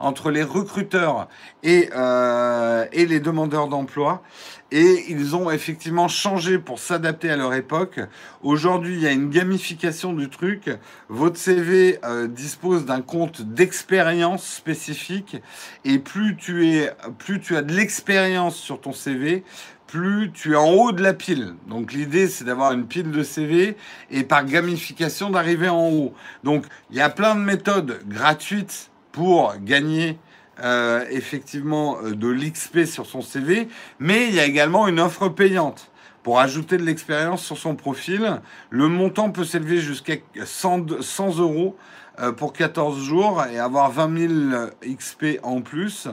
entre les recruteurs et, euh, et les demandeurs d'emploi. Et ils ont effectivement changé pour s'adapter à leur époque. Aujourd'hui, il y a une gamification du truc. Votre CV euh, dispose d'un compte d'expérience spécifique. Et plus tu, es, plus tu as de l'expérience sur ton CV, plus tu es en haut de la pile. Donc l'idée, c'est d'avoir une pile de CV et par gamification d'arriver en haut. Donc il y a plein de méthodes gratuites pour gagner euh, effectivement euh, de l'XP sur son CV, mais il y a également une offre payante pour ajouter de l'expérience sur son profil. Le montant peut s'élever jusqu'à 100, 100, euros euh, pour 14 jours et avoir 20 000 XP en plus.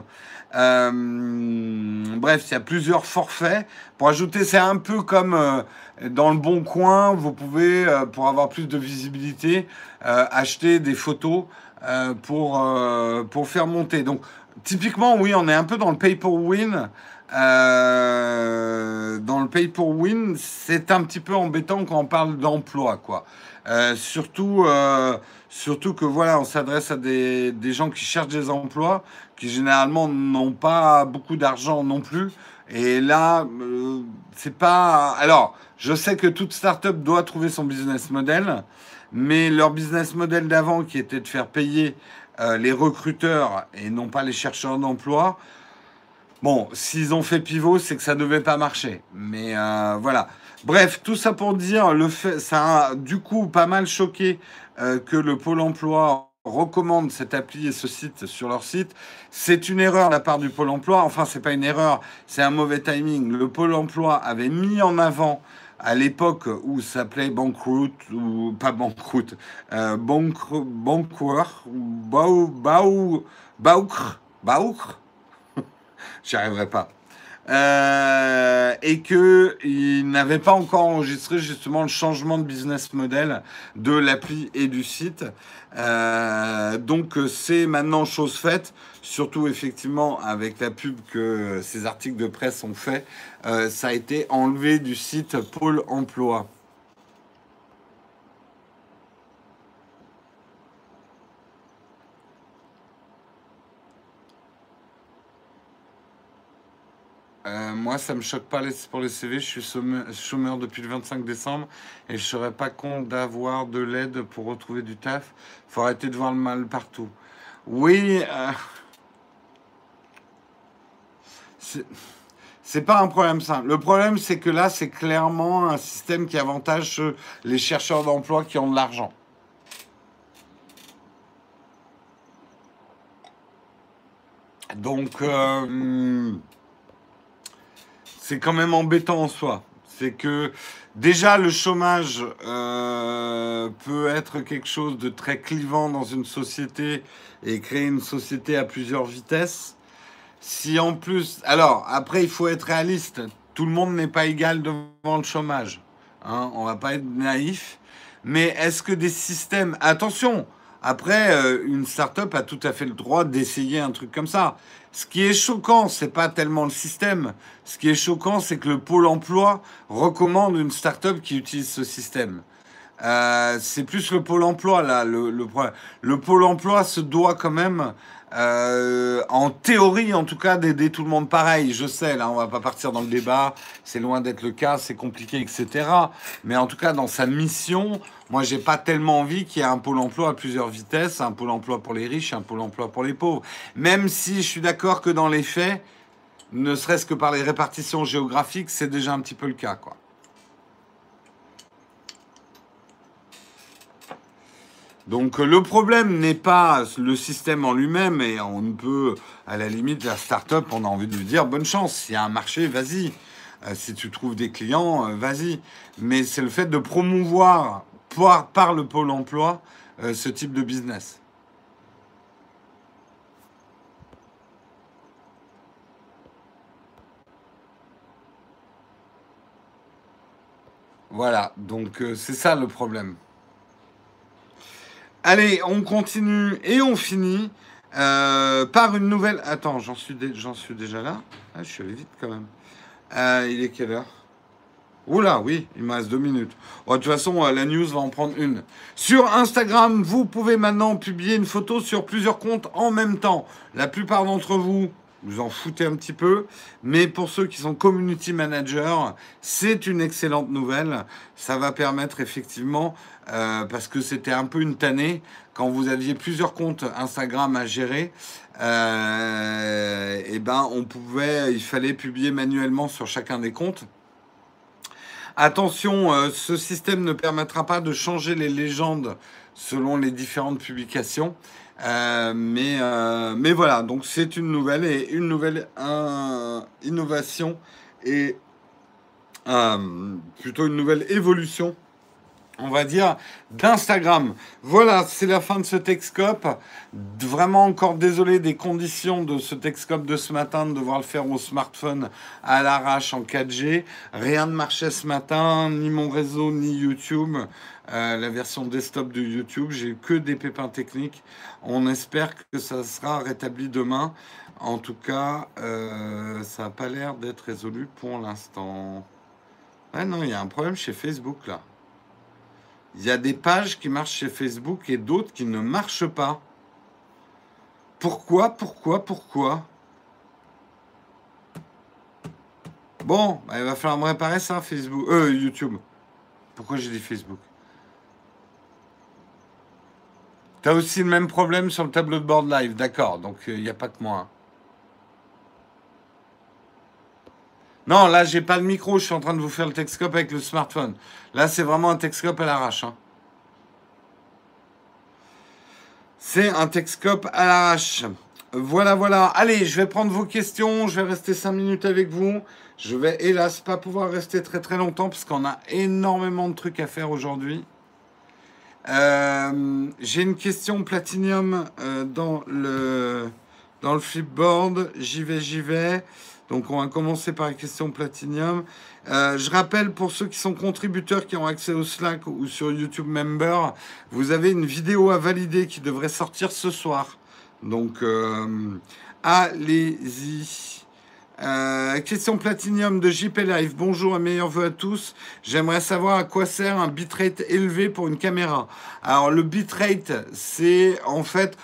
bref, il y a plusieurs forfaits. Pour ajouter, c'est un peu comme dans le bon coin, vous pouvez, pour avoir plus de visibilité, acheter des photos euh, pour, euh, pour faire monter. Donc, typiquement, oui, on est un peu dans le pay for win. Euh, dans le pay for win, c'est un petit peu embêtant quand on parle d'emploi, quoi. surtout, surtout que voilà, on s'adresse à des, des, gens qui cherchent des emplois, qui généralement n'ont pas beaucoup d'argent non plus. Et là, c'est pas. Alors, je sais que toute startup doit trouver son business model. Mais leur business model d'avant, qui était de faire payer euh, les recruteurs et non pas les chercheurs d'emploi, bon, s'ils ont fait pivot, c'est que ça ne devait pas marcher. Mais euh, voilà. Bref, tout ça pour dire, le fait, ça a du coup pas mal choqué euh, que le Pôle emploi recommande cette appli et ce site sur leur site. C'est une erreur de la part du Pôle emploi. Enfin, c'est pas une erreur, c'est un mauvais timing. Le Pôle emploi avait mis en avant à l'époque où ça s'appelait Bankroot, ou pas Bankroot, euh, Banqueur, ou Bau, Bau, Baucre, Baucre, *laughs* j'y arriverai pas. Euh, et qu'il n'avait pas encore enregistré justement le changement de business model de l'appli et du site. Euh, donc c'est maintenant chose faite, surtout effectivement avec la pub que ces articles de presse ont fait, euh, ça a été enlevé du site Pôle Emploi. Euh, moi, ça me choque pas pour les CV. Je suis chômeur depuis le 25 décembre et je serais pas con d'avoir de l'aide pour retrouver du taf. Faut arrêter de voir le mal partout. Oui, euh, c'est pas un problème ça. Le problème, c'est que là, c'est clairement un système qui avantage les chercheurs d'emploi qui ont de l'argent. Donc, euh, c'est quand même embêtant en soi. C'est que déjà le chômage euh, peut être quelque chose de très clivant dans une société et créer une société à plusieurs vitesses. Si en plus, alors après il faut être réaliste. Tout le monde n'est pas égal devant le chômage. Hein, on va pas être naïf. Mais est-ce que des systèmes, attention, après, euh, une start-up a tout à fait le droit d'essayer un truc comme ça. Ce qui est choquant, c'est pas tellement le système. Ce qui est choquant, c'est que le pôle emploi recommande une start-up qui utilise ce système. Euh, c'est plus le pôle emploi là. Le, le, le pôle emploi se doit quand même euh, en théorie, en tout cas, d'aider tout le monde pareil. Je sais, là, on va pas partir dans le débat. C'est loin d'être le cas, c'est compliqué, etc. Mais en tout cas, dans sa mission, moi, j'ai pas tellement envie qu'il y ait un pôle emploi à plusieurs vitesses, un pôle emploi pour les riches, un pôle emploi pour les pauvres. Même si je suis d'accord que dans les faits, ne serait-ce que par les répartitions géographiques, c'est déjà un petit peu le cas, quoi. Donc le problème n'est pas le système en lui-même et on ne peut, à la limite, la start-up, on a envie de lui dire bonne chance. S'il y a un marché, vas-y. Euh, si tu trouves des clients, euh, vas-y. Mais c'est le fait de promouvoir par, le pôle emploi euh, ce type de business. Voilà, donc c'est ça le problème. Allez, on continue et on finit euh, par une nouvelle. Attends, j'en suis, suis déjà là. Ah, je suis allé vite quand même. Euh, il est quelle heure? Oula, oui, il me reste deux minutes. de toute façon, euh, la news va en prendre une. Sur Instagram, vous pouvez maintenant publier une photo sur plusieurs comptes en même temps. La plupart d'entre vous vous en foutez un petit peu. Mais pour ceux qui sont community managers, c'est une excellente nouvelle. Ça va permettre effectivement, euh, parce que c'était un peu une tannée, quand vous aviez plusieurs comptes Instagram à gérer, euh, et ben on pouvait, il fallait publier manuellement sur chacun des comptes. Attention, euh, ce système ne permettra pas de changer les légendes selon les différentes publications. Euh, mais, euh, mais voilà, donc c'est une nouvelle et une nouvelle innovation et euh, plutôt une nouvelle évolution, on va dire, d'Instagram. Voilà, c'est la fin de ce Texcope. Vraiment encore désolé des conditions de ce Texcope de ce matin, de devoir le faire au smartphone à l'arrache en 4G. Rien ne marchait ce matin, ni mon réseau, ni YouTube. Euh, la version desktop de YouTube. J'ai eu que des pépins techniques. On espère que ça sera rétabli demain. En tout cas, euh, ça n'a pas l'air d'être résolu pour l'instant. Ah non, il y a un problème chez Facebook là. Il y a des pages qui marchent chez Facebook et d'autres qui ne marchent pas. Pourquoi, pourquoi, pourquoi? Bon, bah, il va falloir me réparer ça, Facebook, euh, YouTube. Pourquoi j'ai dit Facebook? T'as aussi le même problème sur le tableau de bord live, d'accord. Donc il n'y a pas que moi. hein. Non, là, j'ai pas le micro, je suis en train de vous faire le Texcope avec le smartphone. Là, c'est vraiment un Texcope à l'arrache. hein. C'est un Texcope à l'arrache. Voilà, voilà. Allez, je vais prendre vos questions. Je vais rester 5 minutes avec vous. Je vais hélas pas pouvoir rester très très longtemps parce qu'on a énormément de trucs à faire aujourd'hui. Euh, j'ai une question Platinium euh, dans le dans le flipboard. J'y vais, j'y vais. Donc on va commencer par la question Platinium. Euh, je rappelle pour ceux qui sont contributeurs qui ont accès au Slack ou sur YouTube Member, vous avez une vidéo à valider qui devrait sortir ce soir. Donc euh, allez-y. Euh, question Platinium de JP Live. Bonjour et meilleurs vœux à tous. J'aimerais savoir à quoi sert un bitrate élevé pour une caméra. Alors le bitrate, c'est en fait,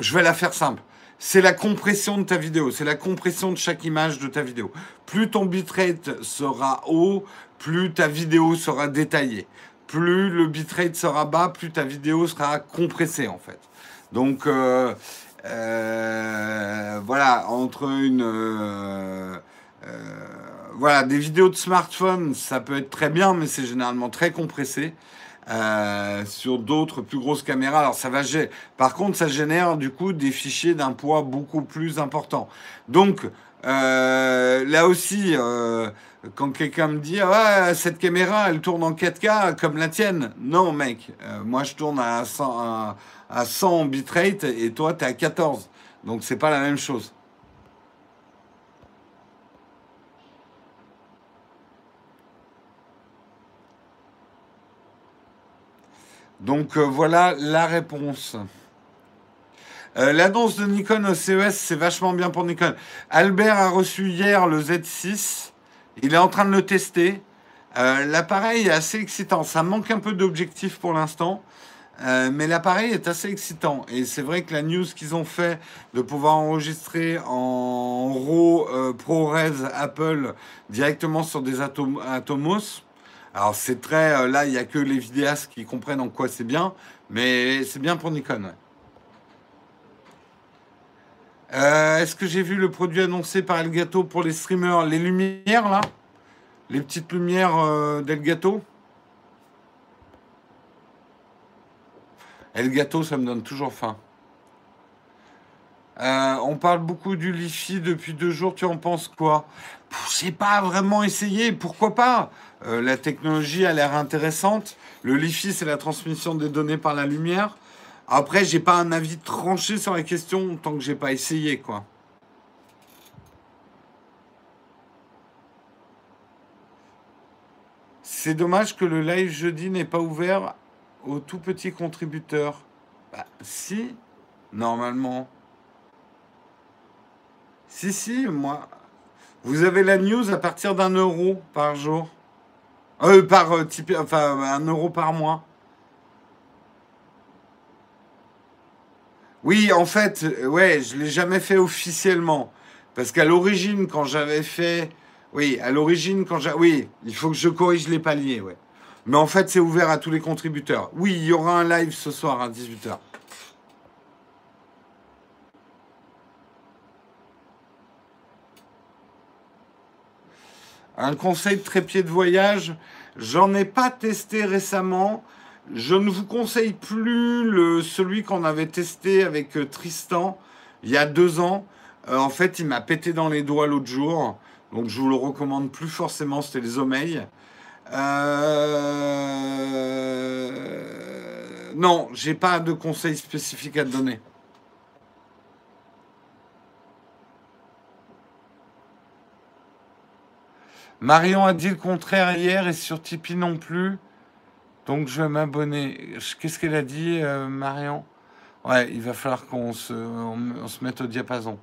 je vais la faire simple. C'est la compression de ta vidéo, c'est la compression de chaque image de ta vidéo. Plus ton bitrate sera haut, plus ta vidéo sera détaillée. Plus le bitrate sera bas, plus ta vidéo sera compressée en fait. Donc euh, euh, voilà, entre une euh, euh, voilà des vidéos de smartphone, ça peut être très bien, mais c'est généralement très compressé. Euh, sur d'autres plus grosses caméras. Alors ça va Par contre, ça génère du coup des fichiers d'un poids beaucoup plus important. Donc euh, là aussi, euh, quand quelqu'un me dit ah, cette caméra, elle tourne en 4K comme la tienne. Non, mec, euh, moi je tourne à 100, à, à 100 bitrate et toi tu es à 14. Donc c'est pas la même chose. Donc euh, voilà la réponse. Euh, L'annonce de Nikon au CES, c'est vachement bien pour Nikon. Albert a reçu hier le Z6. Il est en train de le tester. Euh, l'appareil est assez excitant. Ça manque un peu d'objectifs pour l'instant. Mais l'appareil est assez excitant. Et c'est vrai que la news qu'ils ont fait de pouvoir enregistrer en RAW ProRes Apple directement sur des Atom- Atomos, alors c'est très... euh, là, il n'y a que les vidéastes qui comprennent en quoi c'est bien. Mais c'est bien pour Nikon. Euh, Est-ce que j'ai vu le produit annoncé par Elgato pour les streamers? Les lumières, là? Les petites lumières euh, d'Elgato Elgato, ça me donne toujours faim. Euh, on parle beaucoup du Li-Fi depuis deux jours, tu en penses quoi? J'ai pas vraiment essayé, pourquoi pas? Euh, La technologie a l'air intéressante. Le Li-Fi, c'est la transmission des données par la lumière. Après, j'ai pas un avis tranché sur la question tant que j'ai pas essayé, quoi. C'est dommage que le live jeudi n'est pas ouvert aux tout petits contributeurs. Bah, si, normalement. Si, si, moi. Vous avez la news à partir d'un euro par jour. Euh, par euh, enfin, un euro par mois. Oui, en fait, euh, ouais, je l'ai jamais fait officiellement. Parce qu'à l'origine, quand j'avais fait. Oui, à l'origine, quand j'ai. Oui, il faut que je corrige les paliers, ouais. Mais en fait, c'est ouvert à tous les contributeurs. Oui, il y aura un live ce soir à 18h. Un conseil de trépied de voyage, j'en ai pas testé récemment. Je ne vous conseille plus celui qu'on avait testé avec euh, Tristan il y a deux ans. Euh, en fait, il m'a pété dans les doigts l'autre jour. Donc, je vous le recommande plus forcément. C'était les omeilles. Euh... Non, j'ai pas de conseils spécifiques à te donner. Marion a dit le contraire hier et sur Tipeee non plus. Donc je vais m'abonner. Qu'est-ce qu'elle a dit, euh, Marion? Ouais, il va falloir qu'on se, mette au diapason.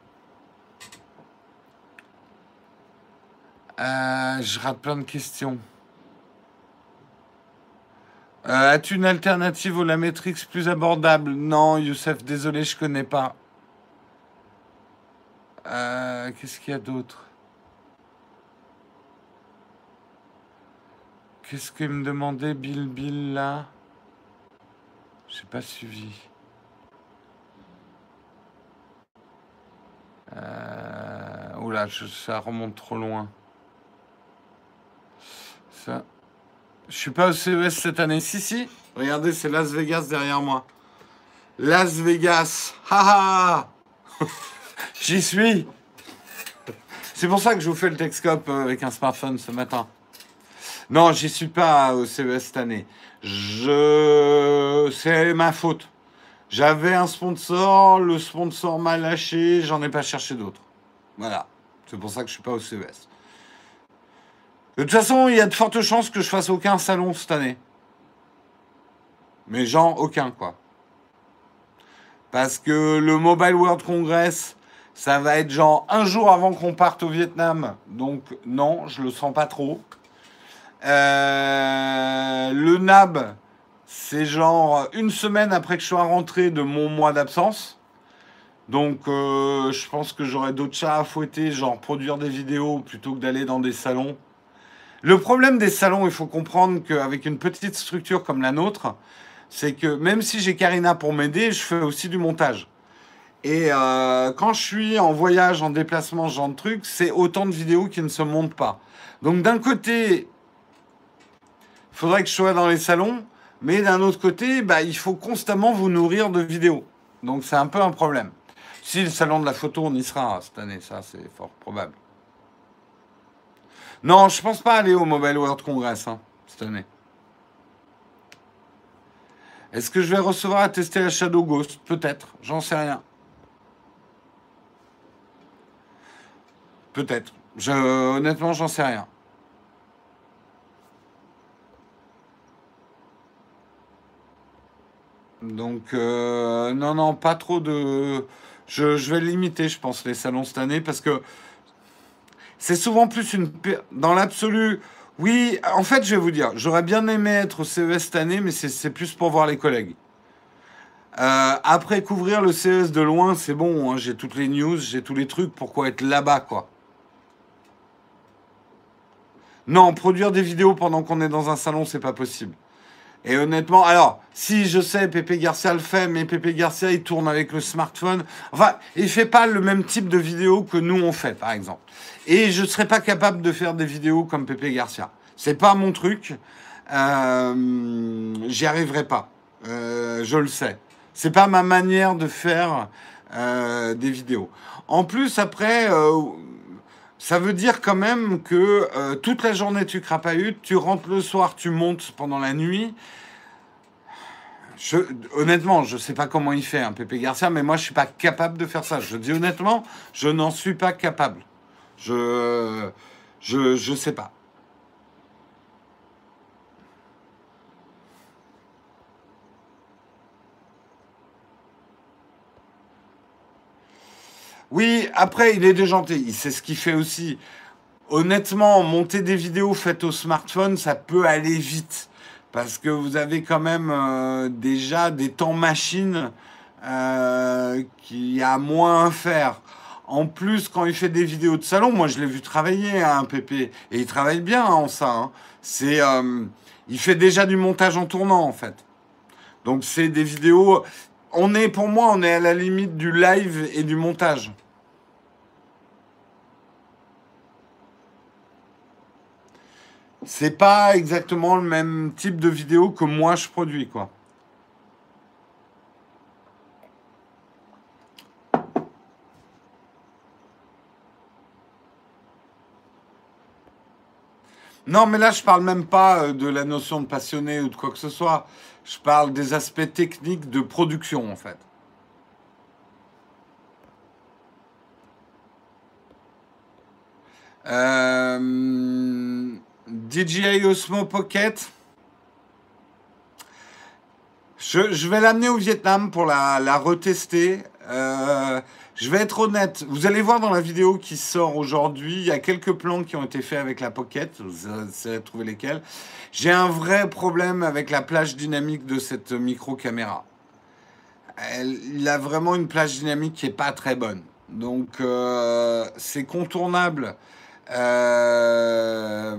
Euh, je rate plein de questions. Euh, As-tu une alternative au Lametrix plus abordable? Non, Youssef, désolé, je connais pas. Qu'est-ce qu'il y a d'autre? Qu'est-ce qu'il me demandait Bill Bill là? J'ai pas suivi. Euh, oh Oula, ça remonte trop loin. Ça. Je suis pas au CES cette année. Si, si. Regardez, c'est Las Vegas derrière moi. Las Vegas. Haha *laughs* J'y suis. C'est pour ça que je vous fais le Texcope euh, avec un smartphone ce matin. Non, j'y suis pas au CES cette année. Je... C'est ma faute. J'avais un sponsor, le sponsor m'a lâché, j'en ai pas cherché d'autres. Voilà. C'est pour ça que je suis pas au CES. De toute façon, il y a de fortes chances que je fasse aucun salon cette année. Mais genre aucun, quoi. Parce que le Mobile World Congress, ça va être genre un jour avant qu'on parte au Vietnam. Donc non, je le sens pas trop. Euh, le NAB, c'est genre une semaine après que je sois rentré de mon mois d'absence. Donc euh, je pense que j'aurai d'autres chats à fouetter, genre produire des vidéos plutôt que d'aller dans des salons. Le problème des salons, il faut comprendre qu'avec une petite structure comme la nôtre, c'est que même si j'ai Karina pour m'aider, je fais aussi du montage. Et euh, quand je suis en voyage, en déplacement, ce genre de truc, c'est autant de vidéos qui ne se montent pas. Donc d'un côté, faudrait que je sois dans les salons, mais d'un autre côté, bah, il faut constamment vous nourrir de vidéos. Donc c'est un peu un problème. Si le salon de la photo, on y sera cette année, ça c'est fort probable. Non, je pense pas aller au Mobile World Congress hein, cette année. Est-ce que je vais recevoir à tester la Shadow Ghost? Peut-être, j'en sais rien. Peut-être. Je, honnêtement, j'en sais rien. Donc, euh, non, non, pas trop de. Je, vais limiter, je pense, les salons cette année parce que c'est souvent plus une. Dans l'absolu, oui, en fait, je vais vous dire, j'aurais bien aimé être au CES cette année, mais c'est plus pour voir les collègues. Euh, après couvrir le CES de loin, c'est bon, hein, j'ai toutes les news, j'ai tous les trucs, pourquoi être là-bas, quoi? Non, produire des vidéos pendant qu'on est dans un salon, c'est pas possible. Et honnêtement, alors, si je sais, Pépé Garcia le fait, mais Pépé Garcia, il tourne avec le smartphone. Enfin, il fait pas le même type de vidéo que nous, on fait, par exemple. Et je ne serais pas capable de faire des vidéos comme Pépé Garcia. C'est pas mon truc. Euh, J'y arriverai pas. Euh, je le sais. C'est pas ma manière de faire euh, des vidéos. En plus, après, ça veut dire quand même que euh, toute la journée tu crapahutes, tu rentres le soir, tu montes pendant la nuit. Honnêtement, je ne sais pas comment il fait, un hein, Pépé Garcia, mais moi je suis pas capable de faire ça. Je dis honnêtement, je n'en suis pas capable. Je, je, je sais pas. Oui, après, il est déjanté. Il sait ce qu'il fait aussi. Honnêtement, monter des vidéos faites au smartphone, ça peut aller vite. Parce que vous avez quand même euh, déjà des temps machines euh, qui a moins à faire. En plus, quand il fait des vidéos de salon, moi je l'ai vu travailler, un hein, Pépé, et il travaille bien en ça. Hein. C'est, euh, il fait déjà du montage en tournant en fait. Donc c'est des vidéos. On est, pour moi, on est à la limite du live et du montage. C'est pas exactement le même type de vidéo que moi je produis, quoi. Non, mais là, je parle même pas euh, de la notion de passionné ou de quoi que ce soit. Je parle des aspects techniques de production, en fait. Euh... DJI Osmo Pocket. Je, vais l'amener au Vietnam pour la, retester. Euh, je vais être honnête. Vous allez voir dans la vidéo qui sort aujourd'hui, il y a quelques plans qui ont été faits avec la Pocket. Vous allez trouver lesquels. J'ai un vrai problème avec la plage dynamique de cette micro caméra. il a vraiment une plage dynamique qui est pas très bonne. Donc euh, c'est contournable euh,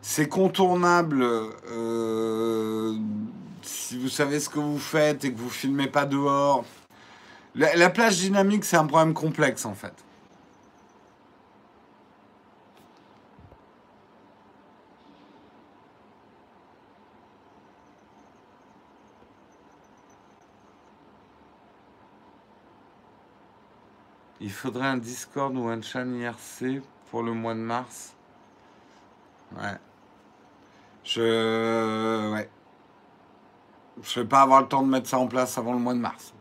c'est contournable euh, si vous savez ce que vous faites et que vous filmez pas dehors. La, plage dynamique, c'est un problème complexe en fait. Il faudrait un Discord ou un chat IRC pour le mois de mars. Ouais. Je. Ouais. Je vais pas avoir le temps de mettre ça en place avant le mois de mars.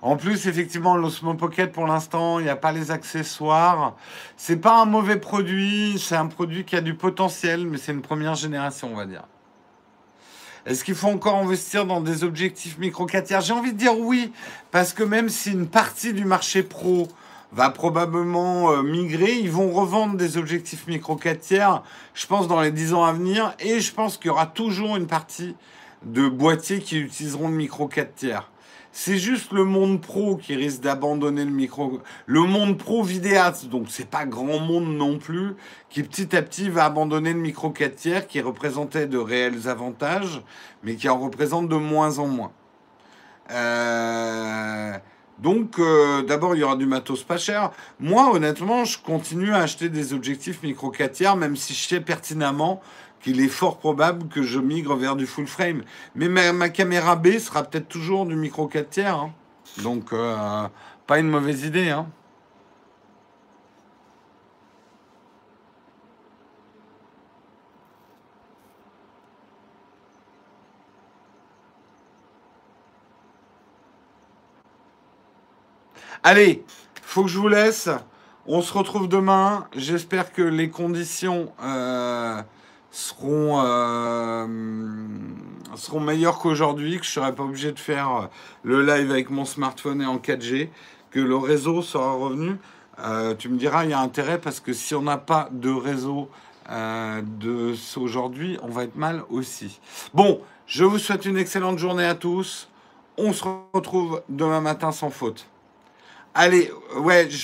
En plus, effectivement, l'Osmo Pocket, pour l'instant, il n'y a pas les accessoires. C'est pas un mauvais produit, c'est un produit qui a du potentiel, mais c'est une première génération, on va dire. Est-ce qu'il faut encore investir dans des objectifs micro 4 tiers J'ai envie de dire oui, parce que même si une partie du marché pro va probablement euh, migrer, ils vont revendre des objectifs micro 4 tiers, je pense, dans les 10 ans à venir, et je pense qu'il y aura toujours une partie de boîtiers qui utiliseront le micro 4 tiers. C'est juste le monde pro qui risque d'abandonner le micro. Le monde pro vidéaste, donc c'est pas grand monde non plus, qui petit à petit va abandonner le micro 4 tiers qui représentait de réels avantages, mais qui en représente de moins en moins. Euh, donc, euh, d'abord, il y aura du matos pas cher. Moi, honnêtement, je continue à acheter des objectifs micro 4 tiers, même si je sais pertinemment qu'il est fort probable que je migre vers du full frame. Mais ma, caméra B sera peut-être toujours du micro 4 tiers. Hein. Donc, euh, pas une mauvaise idée. Hein. Allez, faut que je vous laisse. On se retrouve demain. J'espère que les conditions euh, seront, euh, seront meilleurs qu'aujourd'hui, que je ne serai pas obligé de faire le live avec mon smartphone et en 4G, que le réseau sera revenu. Euh, tu me diras, il y a intérêt parce que si on n'a pas de réseau euh, de aujourd'hui, on va être mal aussi. Bon, je vous souhaite une excellente journée à tous. On se retrouve demain matin sans faute. Allez, ouais, je vais.